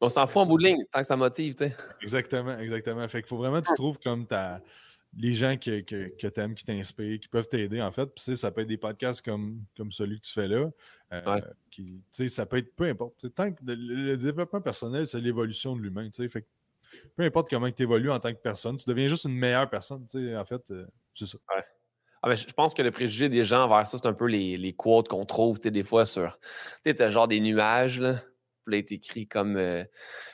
On s'en fout en bout de ligne, tant que ça motive, tu sais. Exactement, exactement. Fait qu'il faut vraiment que tu trouves comme ta les gens que, que, que tu aimes, qui t'inspirent, qui peuvent t'aider, en fait. Puis, ça peut être des podcasts comme, comme celui que tu fais là. Euh, qui, ça peut être peu importe. Tant que le, développement personnel, c'est l'évolution de l'humain. Fait peu importe comment tu évolues en tant que personne, tu deviens juste une meilleure personne. En fait, euh, c'est ça. Ouais. Ah ben, je pense que le préjugé des gens envers ça, c'est un peu les, les quotes qu'on trouve des fois sur. Genre des nuages, là est écrit comme euh,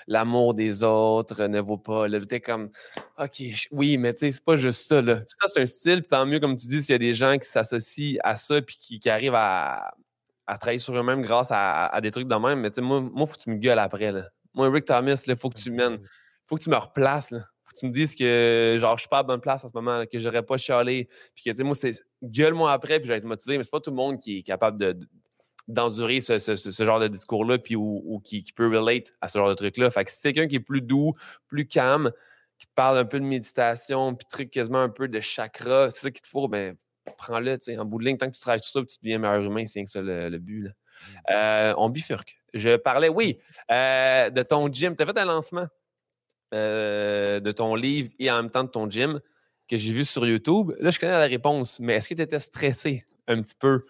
l'amour des autres ne vaut pas. Là, t'es comme, OK, oui, mais tu sais, c'est pas juste ça. Là. Ça, c'est un style, tant mieux, comme tu dis, s'il y a des gens qui s'associent à ça puis qui, arrivent à, à, travailler sur eux-mêmes grâce à, des trucs de même. Mais tu sais, moi, il faut que tu me gueules après. Là. Moi, Rick Thomas, il faut que tu mènes. faut que tu me replaces. Là. Faut que tu me dises que genre je suis pas à bonne place en ce moment, que j'aurais pas chialé. Puis que tu sais, moi, c'est gueule-moi après, puis je vais être motivé. Mais c'est pas tout le monde qui est capable de, d'endurer ce, ce, genre de discours-là, puis ou, qui, peut relate à ce genre de truc-là. Fait que si c'est quelqu'un qui est plus doux, plus calme, qui te parle un peu de méditation, puis truc quasiment un peu de chakra, c'est ça qu'il te faut, ben prends-le, tu sais, en bout de ligne, tant que tu travailles sur ça, tu deviens meilleur humain, c'est ça le, but. Là. Mmh. Euh, on bifurque. Je parlais, oui, euh, de ton gym. Tu as fait un lancement euh, de ton livre et en même temps de ton gym que j'ai vu sur YouTube. Là, je connais la réponse, mais est-ce que tu étais stressé un petit peu?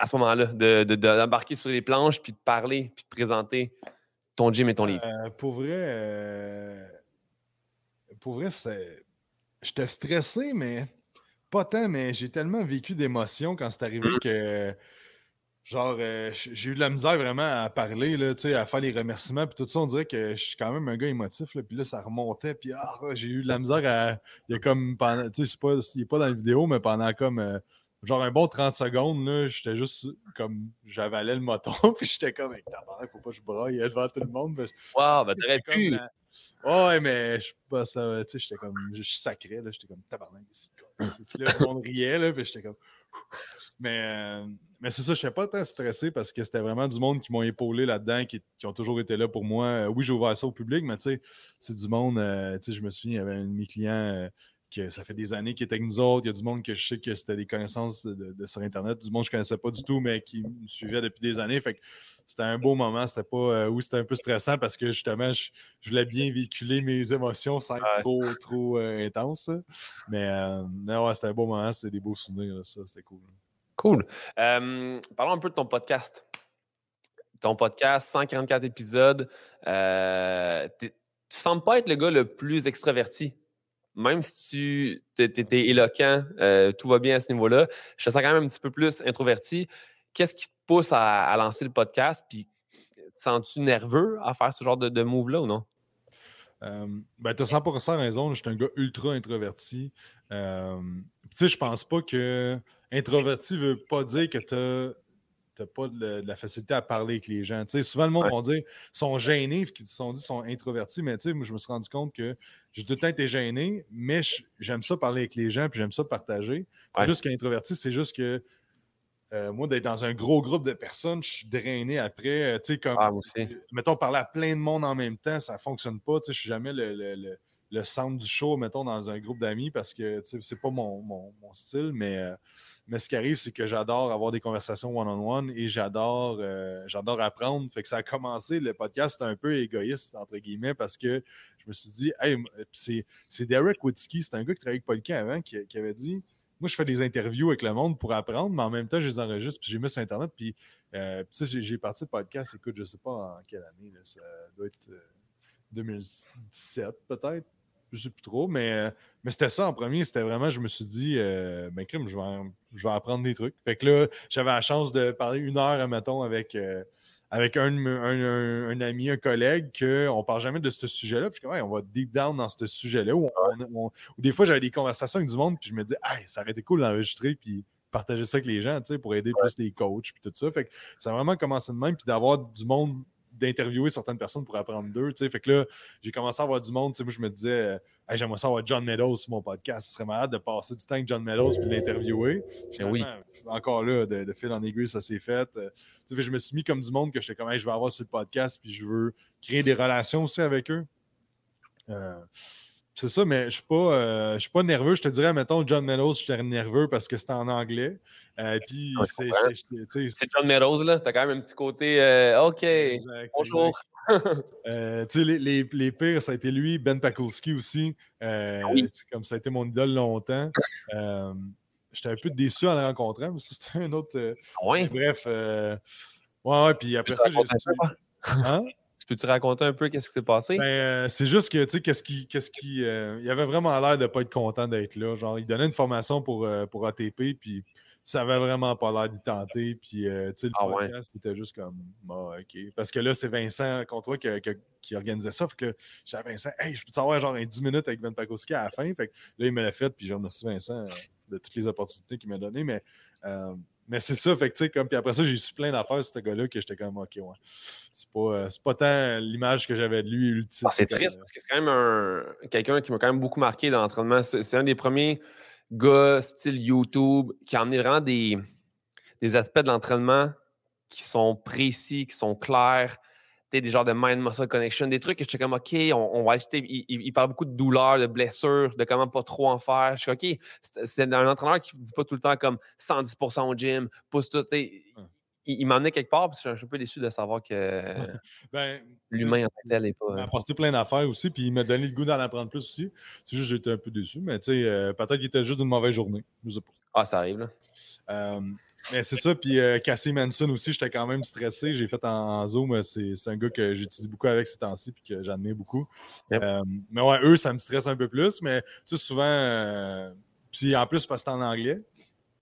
À ce moment-là, d'embarquer de, sur les planches, puis de parler, puis de présenter ton gym et ton livre? Euh, pour vrai, euh, pour vrai, j'étais stressé, mais pas tant, mais j'ai tellement vécu d'émotions quand c'est arrivé mmh. que genre euh, j'ai eu de la misère vraiment à parler, là, à faire les remerciements, puis tout ça, on dirait que je suis quand même un gars émotif, là, puis là, ça remontait, puis ah, j'ai eu de la misère à. Il y a comme pendant. Tu sais, il n'est pas dans la vidéo, mais pendant comme genre un bon 30 secondes, là, j'étais juste comme j'avalais le moton, puis j'étais comme avec ta mère, faut pas que je braille devant tout le monde. Waouh, ben t'aurais pu. ouais, mais je sais pas ça, tu sais, j'étais comme je sacré, là, j'étais comme tabarnak ici. Puis là, le monde riait, là, puis j'étais comme. Mais, euh, mais c'est ça, je n'étais pas très stressé parce que c'était vraiment du monde qui m'ont épaulé là-dedans, qui, qui, ont toujours été là pour moi. Oui, j'ai ouvert ça au public, mais tu sais, c'est du monde, euh, tu sais, je me souviens, il y avait un de mes clients euh, que ça fait des années qu'il était avec nous autres. Il y a du monde que je sais que c'était des connaissances de, sur Internet, du monde que je ne connaissais pas du tout, mais qui me suivait depuis des années. Fait que c'était un beau moment. C'était pas. Euh, oui, c'était un peu stressant parce que justement, je, voulais bien véhiculer mes émotions sans être trop, trop euh, intense. Mais euh, ouais, c'était un beau moment, c'était des beaux souvenirs, ça, c'était cool. Cool. parlons un peu de ton podcast. Ton podcast, 144 épisodes. tu ne sembles pas être le gars le plus extraverti même si tu étais éloquent, euh, tout va bien à ce niveau-là, je te sens quand même un petit peu plus introverti. Qu'est-ce qui te pousse à, lancer le podcast? Puis, te sens-tu nerveux à faire ce genre de, move-là ou non? Euh, ben, tu as 100% raison. Je suis un gars ultra introverti. Tu sais, je pense pas que introverti veut pas dire que tu as pas de, la facilité à parler avec les gens. souvent, le monde va dire sont gênés, qui sont dit sont introvertis, mais moi, je me suis rendu compte que j'ai tout le temps été gêné, mais j'aime ça parler avec les gens, puis j'aime ça partager. C'est juste qu'introverti, c'est juste que euh, moi, d'être dans un gros groupe de personnes, je suis drainé après. Euh, tu sais, comme, ah, mettons, parler à plein de monde en même temps, ça ne fonctionne pas. Tu sais, je suis jamais le, centre du show, mettons, dans un groupe d'amis parce que, tu sais, c'est pas mon, style, mais euh, mais ce qui arrive, c'est que j'adore avoir des conversations one-on-one et j'adore euh, j'adore apprendre. Fait que ça a commencé, le podcast, un peu égoïste, entre guillemets, parce que je me suis dit, hey, c'est Derek Witzky, c'est un gars qui travaillait avec Polka avant, qui, avait dit Moi, je fais des interviews avec le monde pour apprendre, mais en même temps, je les enregistre, puis j'ai mis sur Internet, puis Euh, j'ai parti le podcast, écoute, je ne sais pas en quelle année, ça doit être 2017 euh, peut-être, je ne sais plus trop, mais, mais c'était ça en premier, c'était vraiment, je me suis dit, ben crime, je vais, je vais apprendre des trucs. Fait que là, j'avais la chance de parler une heure, mettons, avec avec un, un, ami, un collègue, qu'on ne parle jamais de ce sujet-là. Puis on va deep down dans ce sujet-là. Ou des fois, j'avais des conversations avec du monde, puis je me disais, hey, ça aurait été cool d'enregistrer, puis partager ça avec les gens, pour aider plus les coachs, puis tout ça. Fait que ça a vraiment commencé de même, puis d'avoir du monde d'interviewer certaines personnes pour apprendre d'eux. Fait que là, j'ai commencé à avoir du monde. Moi, je me disais, j'aimerais ça avoir John Meadows sur mon podcast. Ce serait malade de passer du temps avec John Meadows puis l'interviewer. Ben oui. Encore là, de, fil en aiguille, ça s'est fait. Euh, je me suis mis comme du monde que j'étais comme, je vais avoir sur le podcast, puis je veux créer des relations aussi avec eux. Euh, c'est ça, mais je ne suis, pas, euh, suis pas nerveux. Je te dirais, mettons, John Meadows, j'étais nerveux parce que c'était en anglais. Euh, puis c'est, John Meadows, là. Tu as quand même un petit côté euh, OK, bonjour. les, les, les, pires, ça a été lui, Ben Pakulski aussi. Ah comme ça a été mon idole longtemps. J'étais un peu déçu en le rencontrant, mais c'était un autre. Ah ouais? Bref. ouais, ouais, puis après ça, j'ai. Hein? Peux-tu raconter un peu qu'est-ce qui s'est passé? Ben, euh, c'est juste que, tu sais, qu'est-ce qui. Qu'est-ce qui euh, il avait vraiment l'air de ne pas être content d'être là. Genre, il donnait une formation pour, euh, pour ATP, puis ça avait vraiment pas l'air d'y tenter. Puis, tu sais, le ah, podcast, c'était juste comme, bah, OK. Parce que là, c'est Vincent contre toi qui, qui, organisait ça. Fait que j'avais Vincent, hey, je peux savoir genre un 10 minutes avec Ben Pakowski à la fin. Fait que là, il me l'a fait, puis je remercie Vincent de toutes les opportunités qu'il m'a données. Mais mais c'est ça, fait que tu sais, comme, puis après ça, j'ai su plein d'affaires sur ce gars-là que j'étais comme, OK, ouais. C'est pas, euh, pas tant l'image que j'avais de lui ah, c'est triste parce que c'est quand même un, quelqu'un qui m'a quand même beaucoup marqué dans l'entraînement. C'est un des premiers gars style YouTube qui a amené vraiment des, des aspects de l'entraînement qui sont précis, qui sont clairs, des genres de mind-muscle connection, des trucs que j'étais comme, OK, on, va acheter. Il, parle beaucoup de douleurs, de blessures, de comment pas trop en faire. Je suis OK, c'est un entraîneur qui ne dit pas tout le temps comme 110% au gym, pousse tout. Il, il m'en est quelque part, parce que je suis un peu déçu de savoir que ben, l'humain en tel n'est pas. Il m'a apporté plein d'affaires aussi, puis il m'a donné le goût d'en apprendre plus aussi. C'est juste que j'étais un peu déçu, mais tu sais, euh, peut-être qu'il était juste une mauvaise journée. Ah, ça arrive, là. Euh, mais c'est ça. Puis euh, Cassie Manson aussi, j'étais quand même stressé. J'ai fait en, Zoom. C'est un gars que j'utilise beaucoup avec ces temps-ci puis que j'admire beaucoup. Euh, mais ouais, eux, ça me stresse un peu plus. Mais tu sais, souvent. Euh, puis en plus, parce que c'est en anglais.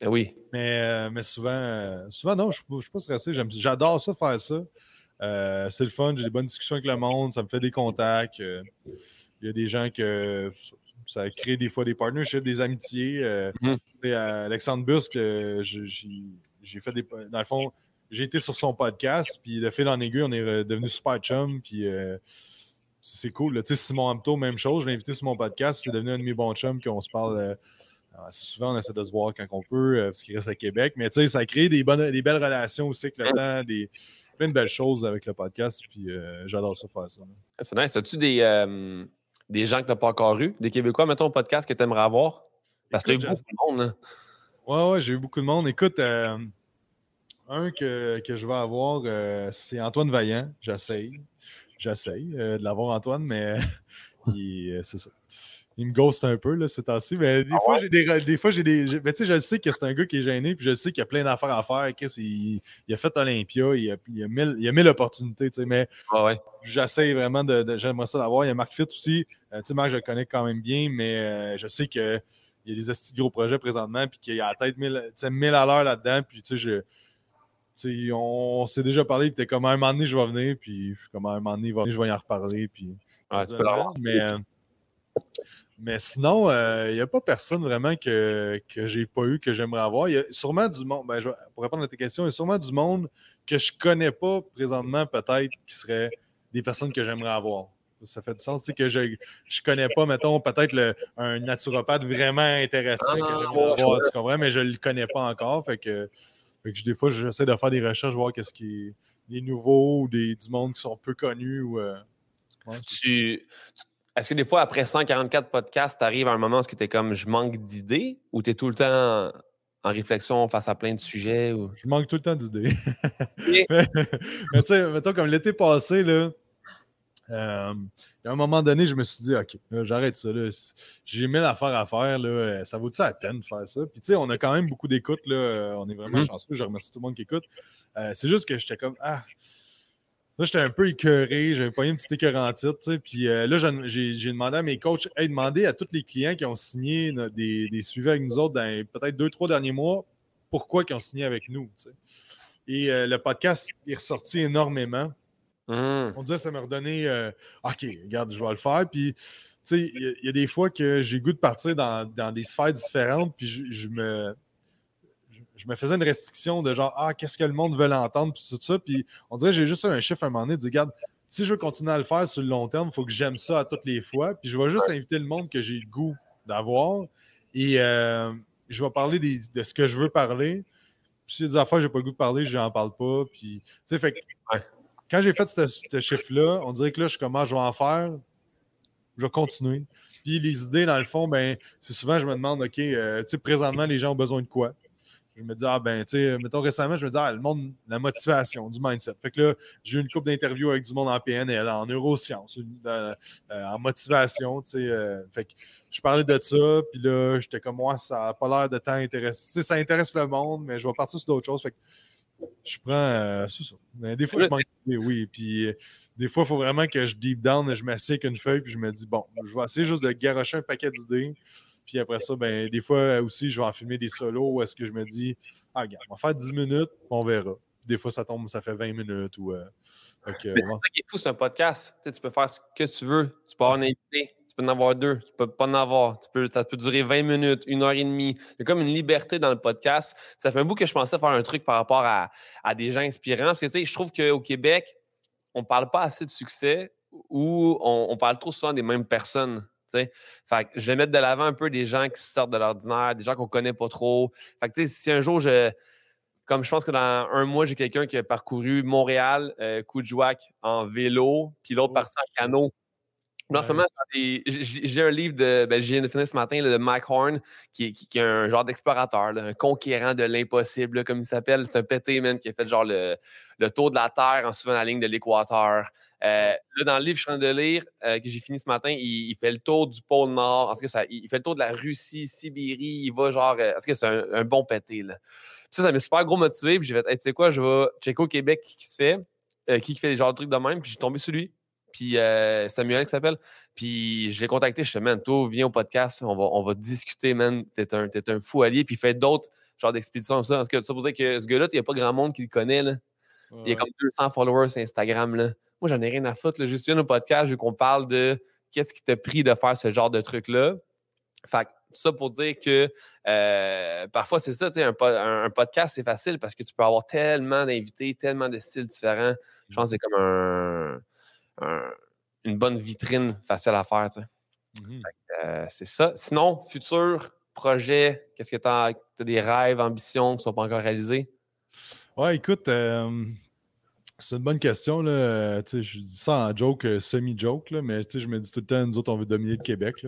Ben oui. Mais, mais souvent, souvent, non, je ne suis pas stressé. J'adore ça, faire ça. c'est le fun. J'ai des bonnes discussions avec le monde. Ça me fait des contacts. Il y a des gens que ça crée des fois des partnerships, des amitiés. Euh, mhm. Alexandre Busque, euh, j'ai fait des. Dans le fond, j'ai été sur son podcast, puis de fil en aiguille, on est devenu super chum, puis euh, c'est cool. Là. Simon Amto, même chose, je l'ai invité sur mon podcast, c'est devenu un de mes bons chums, qu'on se parle. assez souvent, on essaie de se voir quand on peut, parce qu'il reste à Québec. Mais tu sais, ça crée des, bonnes, des belles relations aussi avec le temps, des, plein de belles choses avec le podcast. Puis j'adore ça faire ça. C'est nice. As-tu des, des gens que tu n'as pas encore eu, des Québécois, mettons, au podcast que tu aimerais avoir? Parce que tu as eu beaucoup de monde. Hein. Ouais, ouais, j'ai eu beaucoup de monde. Écoute, euh, un que, je vais avoir, euh, c'est Antoine Vaillant. J'essaye. J'essaye euh, de l'avoir, Antoine, mais c'est ça il me ghost un peu là, ces temps-ci. Mais des, ah fois, j'ai des, des fois, j'ai des. Mais tu sais, je sais que c'est un gars qui est gêné, puis je sais qu'il y a plein d'affaires à faire. Il, il, a fait Olympia, il a, il a, mille, il a mille opportunités, tu sais, mais ah ouais. j'essaie vraiment de. j'aimerais ça d'avoir. Il y a Marc Fitt aussi. Euh, tu sais, Marc, je le connais quand même bien, mais euh, je sais qu'il y a des gros projets présentement, puis qu'il y a peut-être 1000, 1000 à l'heure là-dedans, puis tu sais, je. on, s'est déjà parlé, puis t'es comme à un moment donné, je vais venir, puis je suis comme à un moment donné, je vais y en reparler, puis. Ouais, tu peux. Mais, mais sinon, il euh, n'y a pas personne vraiment que, que j'ai pas eu, que j'aimerais avoir. Il y a sûrement du monde, ben, pour répondre à tes questions, il y a sûrement du monde que je connais pas présentement, peut-être, qui seraient des personnes que j'aimerais avoir. Ça fait du sens, c'est que je ne connais pas, mettons, peut-être un naturopathe vraiment intéressant que ah, j'aimerais avoir, tu comprends, mais je ne le connais pas encore. Fait que, des fois, j'essaie de faire des recherches, voir qu'est-ce qui est des nouveaux ou des, du monde qui sont peu connus. Ou, euh, tu, est-ce que des fois, après 144 podcasts, tu arrives à un moment où tu es comme je manque d'idées ou tu es tout le temps en réflexion face à plein de sujets? Ou... Je manque tout le temps d'idées. mais, tu sais, mettons comme l'été passé, là, Euh, à un moment donné, je me suis dit, OK, j'arrête ça. J'ai mis l'affaire à faire. Là, ça vaut-tu la peine de faire ça? Puis, tu sais, on a quand même beaucoup d'écoute. On est vraiment mm-hmm. chanceux. Je remercie tout le monde qui écoute. c'est juste que j'étais comme, ah, Là, j'étais un peu écœuré, j'avais pas eu une petite écœur en titre. Puis euh, là, j'ai demandé à mes coachs, hey, demandez à tous les clients qui ont signé des, des suivis avec nous autres dans peut-être deux, trois derniers mois, pourquoi ils ont signé avec nous. Et euh, le podcast est ressorti énormément. Mmh. On disait, ça m'a redonné, euh, OK, regarde, je vais le faire. Puis, tu sais, il y, a des fois que j'ai goût de partir dans, des sphères différentes, puis je me je me faisais une restriction de genre, ah, qu'est-ce que le monde veut entendre, puis tout ça. Puis on dirait que j'ai juste un chiffre à un moment donné, de dire, regarde, si je veux continuer à le faire sur le long terme, il faut que j'aime ça à toutes les fois. Puis je vais juste inviter le monde que j'ai le goût d'avoir. Et euh, je vais parler de ce que je veux parler. Puis s'il y a des affaires que j'ai pas le goût de parler, je n'en parle pas. Puis, tu sais, fait quand j'ai fait ce, chiffre-là, on dirait que là, je commence, je vais en faire. Je vais continuer. Puis les idées, dans le fond, ben, c'est souvent, je me demande, OK, euh, tu sais, présentement, les gens ont besoin de quoi? Je me dis, ah ben, tu sais, mettons récemment, je me dis, ah, le monde, la motivation, du mindset. Fait que là, j'ai eu une couple d'interviews avec du monde en PNL, en neurosciences, euh, en motivation, tu sais. Euh, fait que je parlais de ça, puis là, j'étais comme, moi, ça n'a pas l'air de tant intéresser. Tu sais, ça intéresse le monde, mais je vais partir sur d'autres choses. Fait que je prends, euh, c'est ça. Mais des fois, je manque oui. Puis des fois, il faut vraiment que je deep down, je m'assieds avec une feuille, puis je me dis, bon, je vais essayer juste de garocher un paquet d'idées. Puis après ça, ben, des fois aussi, je vais en filmer des solos où est-ce que je me dis, ah, regarde, on va faire 10 minutes, on verra. Des fois, ça tombe, ça fait 20 minutes. Ou, euh, c'est ça qui est fou, c'est un podcast. Tu, peux faire ce que tu veux. Tu peux avoir un invité, tu peux en avoir deux, tu peux pas en avoir. Tu peux, ça peut durer 20 minutes, une heure et demie. Il y a comme une liberté dans le podcast. Ça fait un bout que je pensais faire un truc par rapport à, à des gens inspirants. Parce que tu sais, je trouve qu'au Québec, on ne parle pas assez de succès ou on, on parle trop souvent des mêmes personnes. Fait je vais mettre de l'avant un peu des gens qui sortent de l'ordinaire, des gens qu'on connaît pas trop. Fait que, si un jour je. Comme je pense que dans un mois, j'ai quelqu'un qui a parcouru Montréal, euh, en vélo, puis l'autre oh, parti en canot. En ce moment, j'ai un livre de. Ben, je viens de finir ce matin de Mike Horn, qui, est un genre d'explorateur, un conquérant de l'impossible, comme il s'appelle. C'est un pété, man, qui a fait genre le, le tour de la Terre en suivant la ligne de l'équateur. Euh, là, dans le livre que je suis en train de lire, euh, que j'ai fini ce matin, il, fait le tour du pôle Nord. En que ça, il fait le tour de la Russie, Sibérie. Il va genre. Est-ce euh, que c'est un, bon pété, là? ça, ça m'a super gros motivé. Puis j'ai fait, tu sais quoi, je vais checker au Québec qui, se fait, qui, fait des genres de trucs de même. Puis j'ai tombé sur lui. Puis Samuel qui s'appelle. Puis je l'ai contacté, je suis man, toi, viens au podcast, on va, on va discuter, man. T'es un, un fou allié. Puis fait d'autres genres d'expéditions ça. Parce que ça veut dire que ce gars-là, il n'y a pas grand monde qui le connaît, là. Il y a comme 200 followers sur Instagram, là. Moi, j'en ai rien à foutre. Juste viens au podcast, vu qu'on parle de qu'est-ce qui t'a pris de faire ce genre de truc-là. Fait ça pour dire que euh, parfois, c'est ça, un, un, podcast, c'est facile parce que tu peux avoir tellement d'invités, tellement de styles différents. Je pense que c'est comme un, une bonne vitrine facile à faire. Mmh euh, c'est ça. Sinon, futur projet, qu'est-ce que tu as, as, des rêves, ambitions qui ne sont pas encore réalisés? Ouais, écoute, euh, c'est une bonne question. Là. Je dis ça en joke, euh, semi-joke, mais je me dis tout le temps, nous autres, on veut dominer le Québec.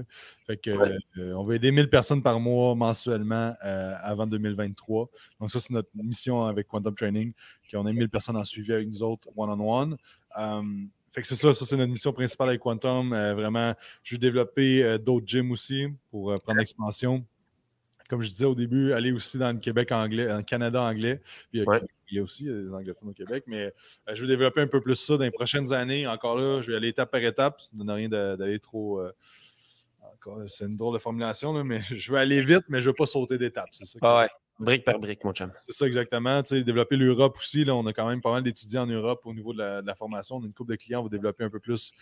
Fait que, euh, on veut aider 1000 personnes par mois mensuellement avant 2023. Donc, ça, c'est notre mission avec Quantum Training. On a 1000 personnes en suivi avec nous autres one-on-one. Fait que c'est ça, ça c'est notre mission principale avec Quantum. vraiment, je veux développer d'autres gyms aussi pour prendre l'expansion comme je disais au début, aller aussi dans le Québec anglais, dans le Canada anglais. Puis, il y a aussi des anglophones au Québec, mais euh, je veux développer un peu plus ça dans les prochaines années. Encore là, je vais aller étape par étape. Ça ne donne rien d'aller trop. Euh, c'est une drôle de formulation, mais je veux aller vite, mais je ne veux pas sauter d'étape. C'est ça. Ah ouais. Brique par brique, mon chum. C'est ça, exactement. Développer l'Europe aussi. Là, on a quand même pas mal d'étudiants en Europe au niveau de la, formation. On a une couple de clients, on va développer un peu plus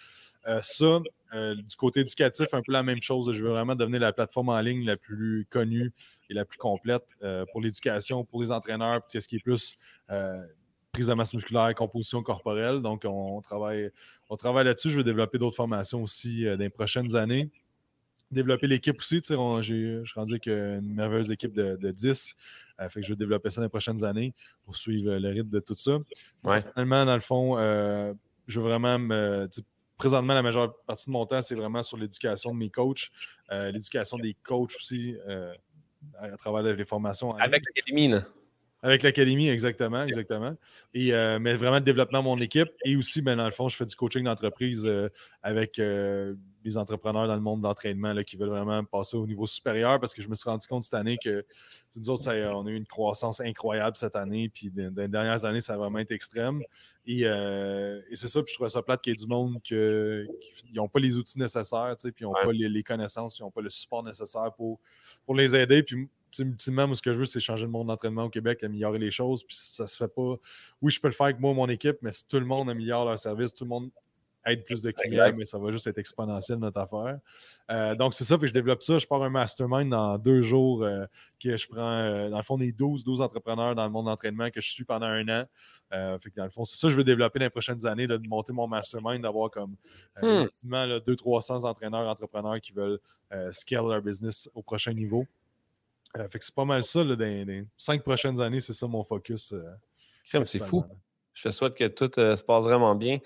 euh, ça. Euh, du côté éducatif, un peu la même chose. Je veux vraiment devenir la plateforme en ligne la plus connue et la plus complète euh, pour l'éducation, pour les entraîneurs, puis ce qui est plus prise de masse musculaire, composition corporelle. Donc, on, travaille, on travaille là-dessus. Je veux développer d'autres formations aussi dans les prochaines années développer l'équipe aussi. Je suis rendu avec une merveilleuse équipe de, 10. Euh, fait que je vais développer ça dans les prochaines années pour suivre le rythme de tout ça. Ouais. Personnellement, dans le fond, euh, je veux vraiment me. Présentement, la majeure partie de mon temps, c'est vraiment sur l'éducation de mes coachs, euh, l'éducation des coachs aussi à travers les formations. Avec l'académie, là. Avec l'académie, exactement, exactement. Et, euh, mais vraiment, le développement de mon équipe. Et aussi, ben, dans le fond, je fais du coaching d'entreprise euh, avec euh, des entrepreneurs dans le monde d'entraînement qui veulent vraiment passer au niveau supérieur parce que je me suis rendu compte cette année que nous autres, on a eu une croissance incroyable cette année. Puis dans les dernières années, ça a vraiment été extrême. Et, c'est ça, puis je trouve ça plate qu'il y ait du monde qui n'ont pas les outils nécessaires, puis ils n'ont pas les, connaissances, ils n'ont pas le support nécessaire pour, pour les aider. Puis ultimement, ce que je veux, c'est changer le monde d'entraînement au Québec, améliorer les choses. Puis ça se fait pas. Oui, je peux le faire avec moi, mon équipe, mais si tout le monde améliore leur service, tout le monde aide plus de clients, mais ça va juste être exponentiel notre affaire. Euh, donc, c'est ça, je développe ça. Je pars un mastermind dans deux jours euh, que je prends, euh, dans le fond, des 12, 12 entrepreneurs dans le monde d'entraînement que je suis pendant un an. fait que dans le fond, c'est ça que je veux développer dans les prochaines années, de monter mon mastermind, d'avoir comme hmm. 200-300 entraîneurs, entrepreneurs qui veulent scale leur business au prochain niveau. Fait que c'est pas mal ça, là, dans les cinq prochaines années, c'est ça mon focus. C'est fou. Je te souhaite que tout se passe vraiment bien.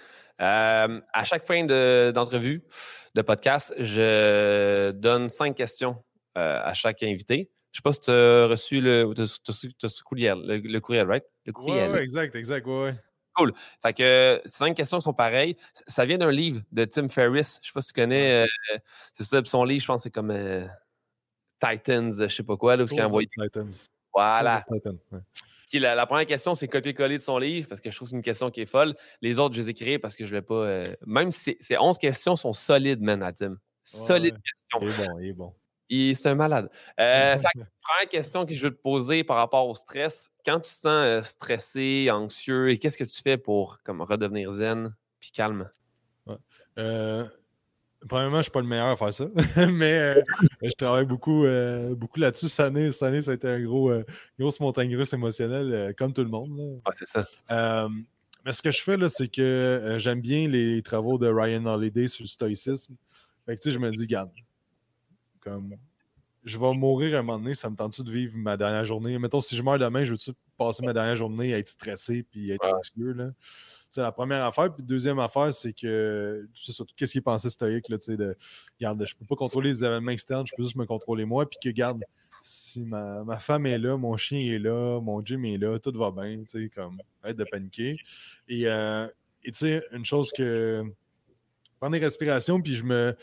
À chaque fin d'entrevue, de, podcast, je donne cinq questions à chaque invité. Je ne sais pas si tu as reçu le, courriel, le, courriel, right? Le courriel. Oui, exact, exact, ouais. Cool. Fait que cinq questions sont pareilles. Ça vient d'un livre de Tim Ferriss. Je ne sais pas si tu connais. c'est ça, son livre, je pense, c'est comme Titans, je sais pas quoi, là, où a envoyé. Titans. Voilà. La, première question, c'est copier-coller de son livre parce que je trouve que c'est une question qui est folle. Les autres, je les ai créées parce que je ne vais pas. Euh, même si ces 11 questions sont solides, man, Tim. Solides questions. Il est bon, il est bon. C'est un malade. Euh, première question que je veux te poser par rapport au stress. Quand tu te sens euh, stressé, anxieux, qu'est-ce que tu fais pour comme, redevenir zen puis calme? Ouais. Premièrement, je ne suis pas le meilleur à faire ça, mais euh, je travaille beaucoup, euh, beaucoup là-dessus. Cette année, cette année, ça a été une gros, euh, grosse montagne russe émotionnelle, comme tout le monde. Ah, c'est ça. mais ce que je fais, là, c'est que j'aime bien les travaux de Ryan Holiday sur le stoïcisme. Fait que, tu sais, je me dis, garde, comme, je vais mourir à un moment donné, ça me tente-tu de vivre ma dernière journée? Mettons, si je meurs demain, je veux-tu passer ma dernière journée à être stressé puis être anxieux, là? C'est la première affaire. Puis deuxième affaire, c'est que c'est surtout qu'est-ce qu'il pensait stoïque, là, de garde, je peux pas contrôler les événements externes, je peux juste me contrôler moi. Puis que garde, si ma, femme est là, mon chien est là, mon gym est là, tout va bien, tu sais, comme arrête de paniquer. Et euh, tu sais, une chose que prendre des respirations, puis je me.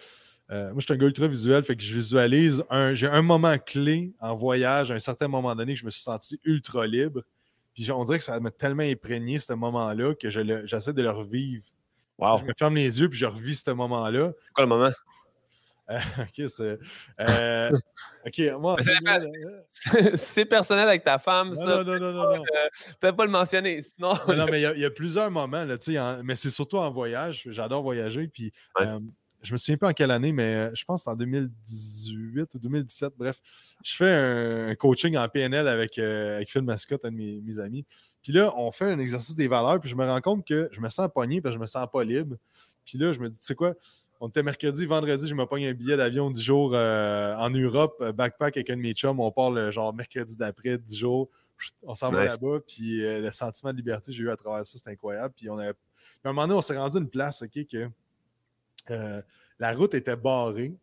Euh, moi, je suis un gars ultra visuel, fait que je visualise un. J'ai un moment clé en voyage, à un certain moment donné, que je me suis senti ultra libre. Puis on dirait que ça m'a tellement imprégné ce moment-là que j'essaie de le revivre. Je me ferme les yeux puis je revis ce moment-là. C'est quoi le moment? Euh, ok, c'est. Euh, ok, moi. C'est personnel avec ta femme, non, ça. Non, non, non, non. non. Euh, peux pas le mentionner, sinon. non, mais il y, a plusieurs moments, là, en, mais c'est surtout en voyage. J'adore voyager. Puis je me souviens pas en quelle année, mais euh, je pense que en 2018 ou 2017. Bref, je fais un, coaching en PNL avec, euh, avec Phil Mascotte, un de mes, amis. Puis là, on fait un exercice des valeurs, puis je me rends compte que je me sens pogné, puis je me sens pas libre. Puis là, je me dis, tu sais quoi, on était mercredi, vendredi, je me pogne un billet d'avion 10 jours euh, en Europe, backpack avec un de mes chums. On part le genre mercredi d'après, 10 jours. On s'en va là-bas, puis le sentiment de liberté que j'ai eu à travers ça, c'est incroyable. Puis, on a... puis à un moment donné, on s'est rendu à une place, OK, que euh, la route était barrée.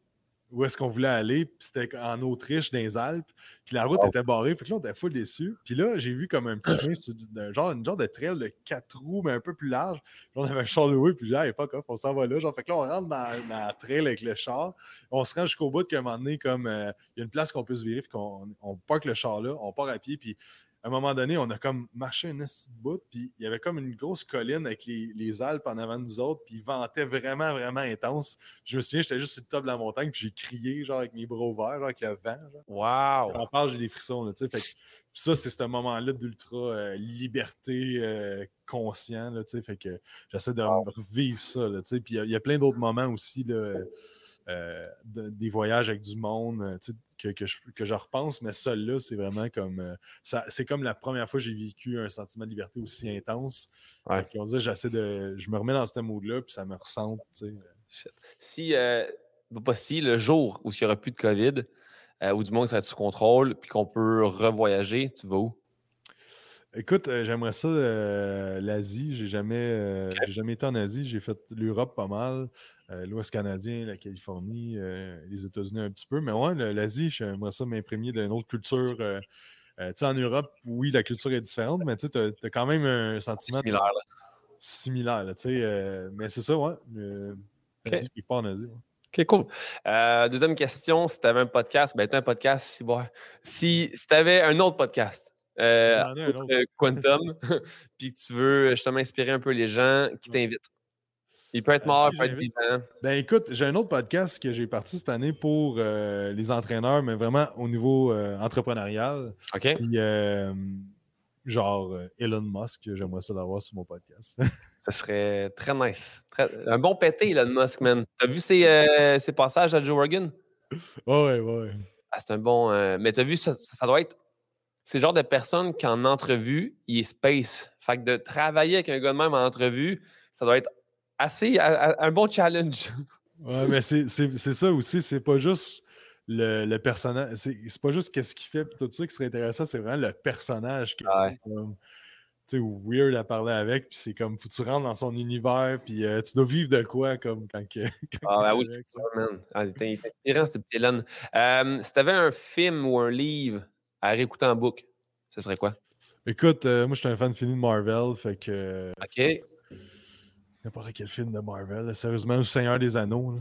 Où est-ce qu'on voulait aller? Puis c'était en Autriche, dans les Alpes. Puis la route était barrée. Puis là, on était full déçus. Puis là, j'ai vu comme un petit chemin, genre, une genre de trail de quatre roues, mais un peu plus large. on avait un char loué. Puis j'ai dit, hey, fuck off, on s'en va là. Genre, fait que là, on rentre dans, la trail avec le char. On se rend jusqu'au bout de qu'à un moment donné, comme euh, il y a une place qu'on peut se virer. Puis qu'on on parque le char là, on part à pied. Puis à un moment donné, on a comme marché un petit bout, puis il y avait comme une grosse colline avec les, Alpes en avant de nous autres, puis il ventait vraiment, vraiment intense. Je me souviens, j'étais juste sur le top de la montagne, puis j'ai crié, genre, avec mes bras ouverts, genre, avec le vent. Genre. Wow! En parle, j'ai des frissons, là, tu sais. ça, c'est ce moment-là d'ultra euh, liberté euh, conscient, là, tu sais. Fait que j'essaie de revivre ça, là, tu sais. Puis il y, a plein d'autres moments aussi, là. Euh, des voyages avec du monde, tu sais, que, que, je, que, je, repense, mais seul-là, c'est vraiment comme. Euh, ça, c'est comme la première fois que j'ai vécu un sentiment de liberté aussi intense. Ouais. On dit, j'essaie de. Je me remets dans ce mood-là, puis ça me ressent. Si, euh, si, le jour où il n'y aura plus de COVID, euh, ou du moins ça va être sous contrôle, puis qu'on peut revoyager, tu vas où? Écoute, j'aimerais ça, l'Asie. J'ai jamais, j'ai jamais été en Asie. J'ai fait l'Europe pas mal. Euh, l'Ouest canadien, la Californie, euh, les États-Unis un petit peu. Mais ouais, l'Asie, j'aimerais ça m'imprégner d'une autre culture, euh, tu sais, en Europe, oui, la culture est différente, mais tu as, as, quand même un sentiment similaire. Similaire, tu sais. mais c'est ça, ouais. Okay. pas en Asie. OK, cool. deuxième question, si tu avais un podcast, ben tu un podcast, si, si, si tu avais un autre podcast, euh, Quantum, puis tu veux justement inspirer un peu les gens qui t'invitent. Il peut être mort, il peut être vivant. Ben écoute, j'ai un autre podcast que j'ai parti cette année pour euh, les entraîneurs, mais vraiment au niveau euh, entrepreneurial. OK. Puis, genre Elon Musk, j'aimerais ça l'avoir sur mon podcast. ça serait très nice. Un bon pété, Elon Musk, man. T'as vu ses, ses, passages à Joe Rogan? Ouais, ouais, ouais. Ah, c'est un bon. mais t'as vu, ça, ça, doit être c'est le genre de personne qu'en entrevue, il est space. Fait que de travailler avec un gars de même en entrevue, ça doit être assez un bon challenge. Ouais, mais c'est ça aussi. C'est pas juste le, le personnage. C'est pas juste qu'est-ce qu'il fait et tout ça qui serait intéressant, c'est vraiment le personnage qui est sais, weird à parler avec, puis c'est comme, faut que tu rentres dans son univers, puis euh, tu dois vivre de quoi, comme quand. ah, ben oui, c'est ça, man. Ah, il était inspirant, ce petit Elon. Euh, si t'avais un film ou un livre à réécouter en boucle, ce serait quoi? Écoute, euh, moi, je suis un fan fini de Marvel, fait que. OK. N'importe quel film de Marvel. Sérieusement, Le Seigneur des Anneaux.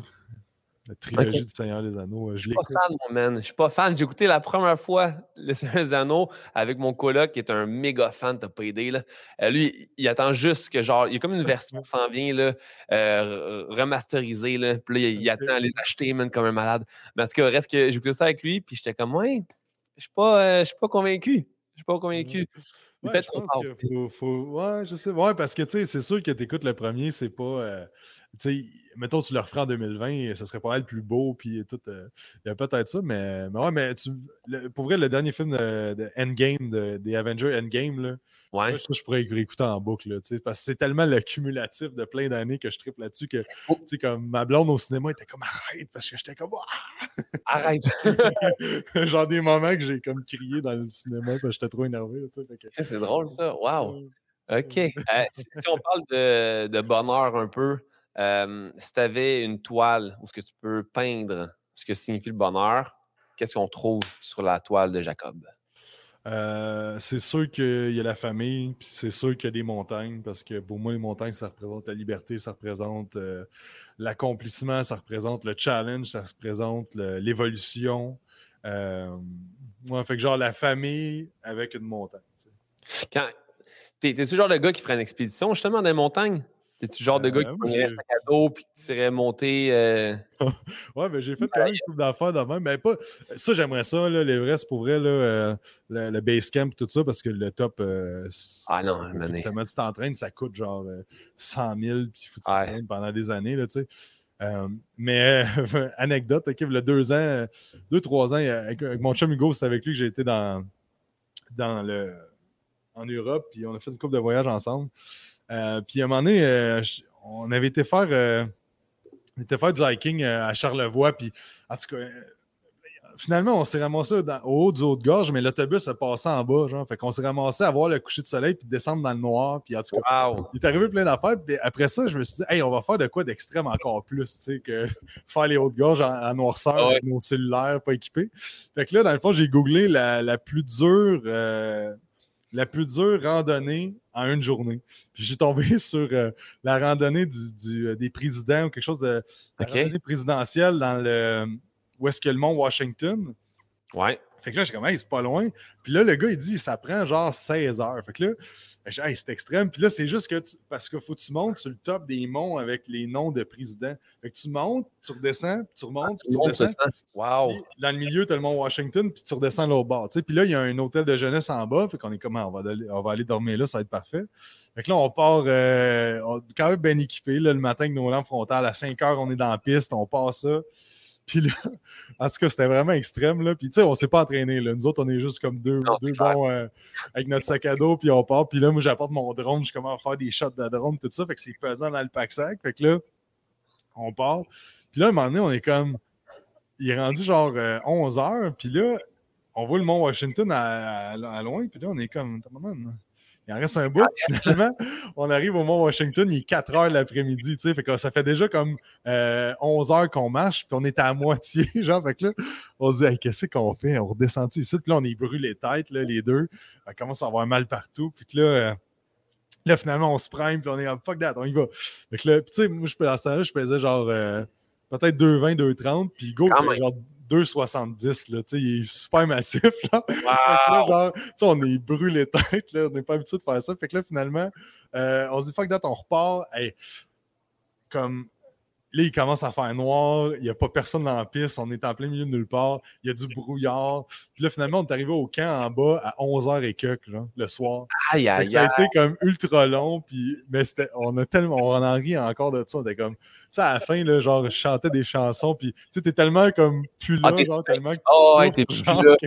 La trilogie du Seigneur des Anneaux. Euh, je suis pas fan, mon man. Je suis pas fan. J'ai écouté la première fois Le Seigneur des Anneaux avec mon coloc qui est un méga fan, t'as pas aidé. Là. Euh, lui, il attend juste que genre, il y a comme une version qui s'en vient là, remasterisée. Là, puis là, il, attend à les acheter, man, comme un malade. Mais en tout cas, reste que j'ai écouté ça avec lui, puis j'étais comme, ouais, je suis pas, euh, je suis pas convaincu. Je suis pas convaincu. Peut-être faut, faut, Ouais, je sais. Ouais, parce que tu sais, c'est sûr que tu écoutes le premier, c'est pas. Euh, tu sais, mettons, tu le referais en 2020, ce serait pas le plus beau, puis tout. Euh, il y a peut-être ça, mais, mais ouais, mais tu, pour vrai, le dernier film de, Endgame, des Avengers Endgame, là, ouais. je pourrais écouter en boucle, là, parce que c'est tellement le cumulatif de plein d'années que je tripe là-dessus que, oh. tu sais, comme ma blonde au cinéma était comme arrête, parce que j'étais comme arrête. Genre des moments que j'ai comme crié dans le cinéma parce que j'étais trop énervé, tu sais. C'est drôle ça, wow. OK. Euh, si, on parle de, de bonheur un peu, euh, si tu avais une toile où ce que tu peux peindre ce que signifie le bonheur, qu'est-ce qu'on trouve sur la toile de Jacob? Euh, c'est sûr qu'il y a la famille, puis c'est sûr qu'il y a des montagnes, parce que pour moi, les montagnes, ça représente la liberté, ça représente euh, l'accomplissement, ça représente le challenge, ça représente l'évolution. Euh, fait que genre la famille avec une montagne. Quand t'es, ce genre de gars qui ferait une expédition justement dans les montagnes? T'es-tu genre de gars qui prenait un sac à dos puis qui serait monté. Euh... ouais, mais j'ai fait quand même une couple d'affaires de même. Mais pas. Ça, j'aimerais ça, là, l'Everest pour vrai, là, euh, le, le, base camp tout ça, parce que le top. Euh, ah non, tu t'entraînes, ça coûte genre 100 000, puis il faut que pendant des années, là, tu sais. Euh, mais anecdote, il y a deux ans, deux, trois ans, avec, mon chum Hugo, c'est avec lui que j'ai été dans, dans le, en Europe, puis on a fait une couple de voyages ensemble. Euh, puis à un moment donné, euh, on avait été faire, euh, faire du hiking à Charlevoix. Puis en tout cas, finalement, on s'est ramassé au haut du haut de gorge, mais l'autobus a passé en bas. Genre, fait qu'on s'est ramassé à voir le coucher de soleil puis descendre dans le noir. Puis en tout cas, il est arrivé plein d'affaires. Puis après ça, je me suis dit, hey, on va faire de quoi d'extrême encore plus, tu sais, que faire les hautes gorges en, noirceur avec nos cellulaires pas équipés. Fait que là, dans le fond, j'ai googlé la, la plus dure la plus dure randonnée en une journée. Puis j'ai tombé sur euh, la randonnée du, euh, des présidents ou quelque chose de la randonnée présidentielle dans le où est-ce que le mont Washington. Ouais. Fait que là, j'ai comme, hey, c'est pas loin. Puis là, le gars, il dit, ça prend genre 16 heures. Fait que là, hey, c'est extrême. Puis là, c'est juste que, parce qu'il faut que tu montes sur le top des monts avec les noms de présidents. Fait que tu montes, tu redescends, puis tu remontes, puis tu redescends. Wow. dans le milieu, tu as le mont Washington, puis tu redescends l'autre bord. Puis là, il y a un hôtel de jeunesse en bas. Fait qu'on est comme, on va, on va aller dormir là, ça va être parfait. Fait que là, on part euh, quand même bien équipé. Là, le matin, avec nos lampes frontales, à 5 heures, on est dans la piste, on passe ça. Puis là, en tout cas, c'était vraiment extrême. Là. Puis tu sais, on s'est pas entraîné. Là. Nous autres, on est juste comme deux, deux bons euh, avec notre sac à dos, puis on part. Puis là, moi, j'apporte mon drone, je commence à faire des shots de drone, tout ça. Fait que c'est pesant dans le pack-sac. Fait que là, on part. Puis là, à un moment donné, on est comme. Il est rendu genre 11 euh, heures. Puis là, on voit le mont Washington à, loin. Puis là, on est comme. Il en reste un bout. Finalement, on arrive au Mont-Washington, il est 4 heures l'après-midi, tu sais. Fait que ça fait déjà comme 11 euh, heures qu'on marche, puis on est à moitié, genre. Fait que là, on se dit, qu'est-ce qu'on fait? On redescend ici. Puis là, on est brûlé tête, là, les deux. On commence à avoir mal partout. Puis là, euh, là, finalement, on se prime, puis on est en fuck that, on y va. Fait que là, tu sais, moi, je, à ce là je faisais genre euh, peut-être 2,20, 2,30, puis go, genre 2,70. Là, il est super massif. Là. Wow. là, on est brûlé tête. Là, on n'est pas habitué de faire ça. Fait que là, finalement, euh, on se dit, fuck that, on repart. comme Là, il commence à faire noir, il n'y a pas personne dans la piste, on est en plein milieu de nulle part, il y a du brouillard. Puis là, finalement, on est arrivé au camp en bas à 11h et quelques, genre, le soir. Aïe, aïe, ça a été comme ultra long, puis, mais on a tellement, on en rit encore de ça, on était comme, tu sais, à la fin, là, genre, je chantais des chansons, puis tu sais, t'es tellement comme plus là, ah, genre, tellement que oh, ouais, t'es plus là.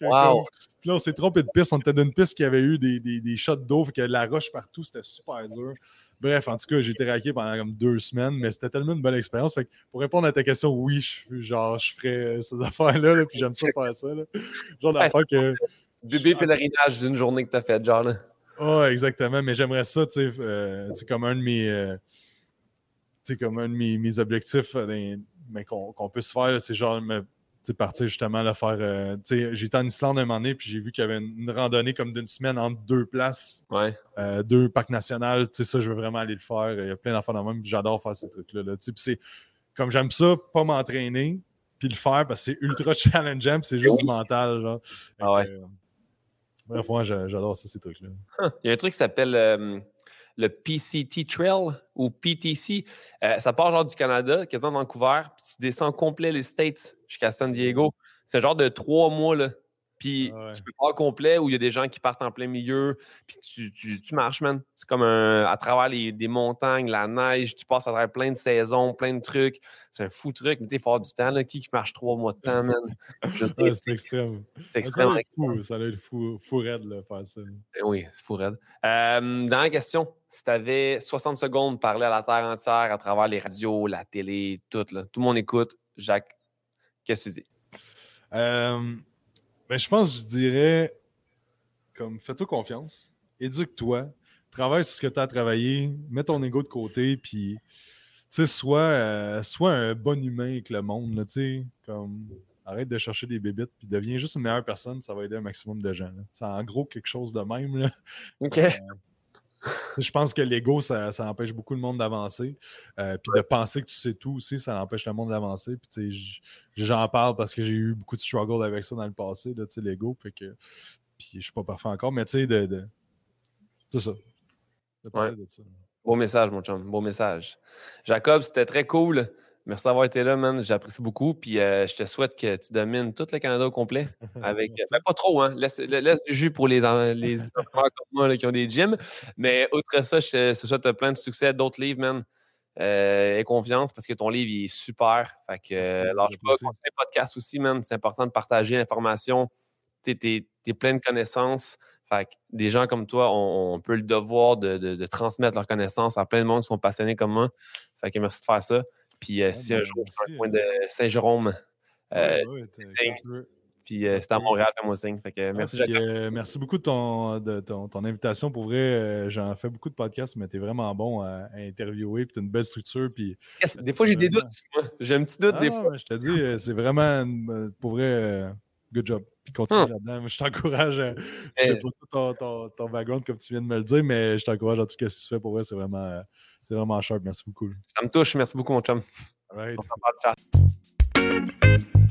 wow. puis là, on s'est trompé de piste, on était d'une piste qui avait eu des, des, des shots d'eau, que la roche partout, c'était super dur. Bref, en tout cas, j'ai été raqué pendant comme deux semaines, mais c'était tellement une bonne expérience. Fait pour répondre à ta question, oui, je, genre, je ferais ces affaires-là, puis j'aime ça faire ça. Là. Genre d'affaires que. Bébé pèlerinage d'une journée que tu as faite, genre là. Ah, exactement, mais j'aimerais ça, tu sais, euh, comme un de mes. Euh, tu sais, comme un de mes, mes objectifs euh, mais qu'on puisse faire, c'est genre me partir justement là, faire. Euh, j'étais en Islande un moment donné, puis j'ai vu qu'il y avait une, randonnée comme d'une semaine entre deux places, euh, deux parcs nationaux. Ça, je veux vraiment aller le faire. Il y a plein d'enfants dans même, j'adore faire ces trucs-là. Là, c'est comme j'aime ça, pas m'entraîner, puis le faire parce que c'est ultra challengeant, puis c'est juste du mental. Genre. Ah ouais. Euh, bref, moi, j'adore ça, ces trucs-là. Il y a un truc qui s'appelle le PCT Trail ou PTC. Euh, ça part genre du Canada, quasiment Vancouver, puis tu descends complet les States jusqu'à San Diego. C'est genre de trois mois, là. Puis ah tu peux pas complet où il y a des gens qui partent en plein milieu, puis tu, tu, tu marches, man. C'est comme un, à travers les, des montagnes, la neige, tu passes à travers plein de saisons, plein de trucs. C'est un fou truc, mais tu sais, avoir du temps, là. Qui, qui marche trois mois de temps, man? c'est extrême. C'est extrêmement fou. Ça doit être fou, fou raide, là, faire ça. Ben oui, c'est fou raide. Euh, dans la question, si tu avais 60 secondes parler à la Terre entière à travers les radios, la télé, tout, là, tout le monde écoute, Jacques, qu'est-ce que tu dis? Euh, ben, je pense que je dirais comme fais-toi confiance, éduque-toi, travaille sur ce que tu as travaillé, mets ton ego de côté, puis sois, euh, sois un bon humain avec le monde. Là, comme, arrête de chercher des bébites, puis deviens juste une meilleure personne, ça va aider un maximum de gens. C'est en gros quelque chose de même. Là. OK. Euh, je pense que l'ego, ça, empêche beaucoup le monde d'avancer. Euh, puis de penser que tu sais tout aussi, ça empêche le monde d'avancer. Puis j'en parle parce que j'ai eu beaucoup de struggle avec ça dans le passé, l'ego. Puis, que, puis je suis pas parfait encore, mais tu sais, de, C'est ça. Beau message, mon chum. Beau message. Jacob, c'était très cool. Merci d'avoir été là, man. J'apprécie beaucoup. Puis euh, je te souhaite que tu domines tout le Canada au complet. Avec, ben, pas trop, hein. Laisse, du jus pour les, les comme moi qui ont des gyms. Mais outre ça, je te souhaite plein de succès, d'autres livres, man. Euh, et confiance parce que ton livre il est super. Fait que euh, lâche pas. Continue podcast aussi, man. C'est important de partager l'information. Tu es, plein de connaissances. Fait que des gens comme toi, on, peut le devoir de, de, transmettre leurs connaissances à plein de monde qui sont passionnés comme moi. Fait que merci de faire ça. Puis euh, si un jour je suis un coin de Saint-Jérôme, euh, puis euh, c'était à Montréal, comme moi signe. Fait que, merci, Jacques. merci beaucoup de, ton, de ton, invitation. Pour vrai, j'en fais beaucoup de podcasts, mais tu es vraiment bon à, interviewer. Puis tu as une belle structure. Puis, des fois, j'ai des doutes. J'ai un petit doute des ah, fois. Je te dis, c'est vraiment, pour vrai, good job. Puis continue hum. là-dedans. Je t'encourage. Je sais pas ton, ton, background comme tu viens de me le dire, mais je t'encourage en tout cas ce que tu fais pour vrai. C'est vraiment. C'est vraiment sharp. Merci beaucoup. Ça me touche. Merci beaucoup, mon chum. All right. On.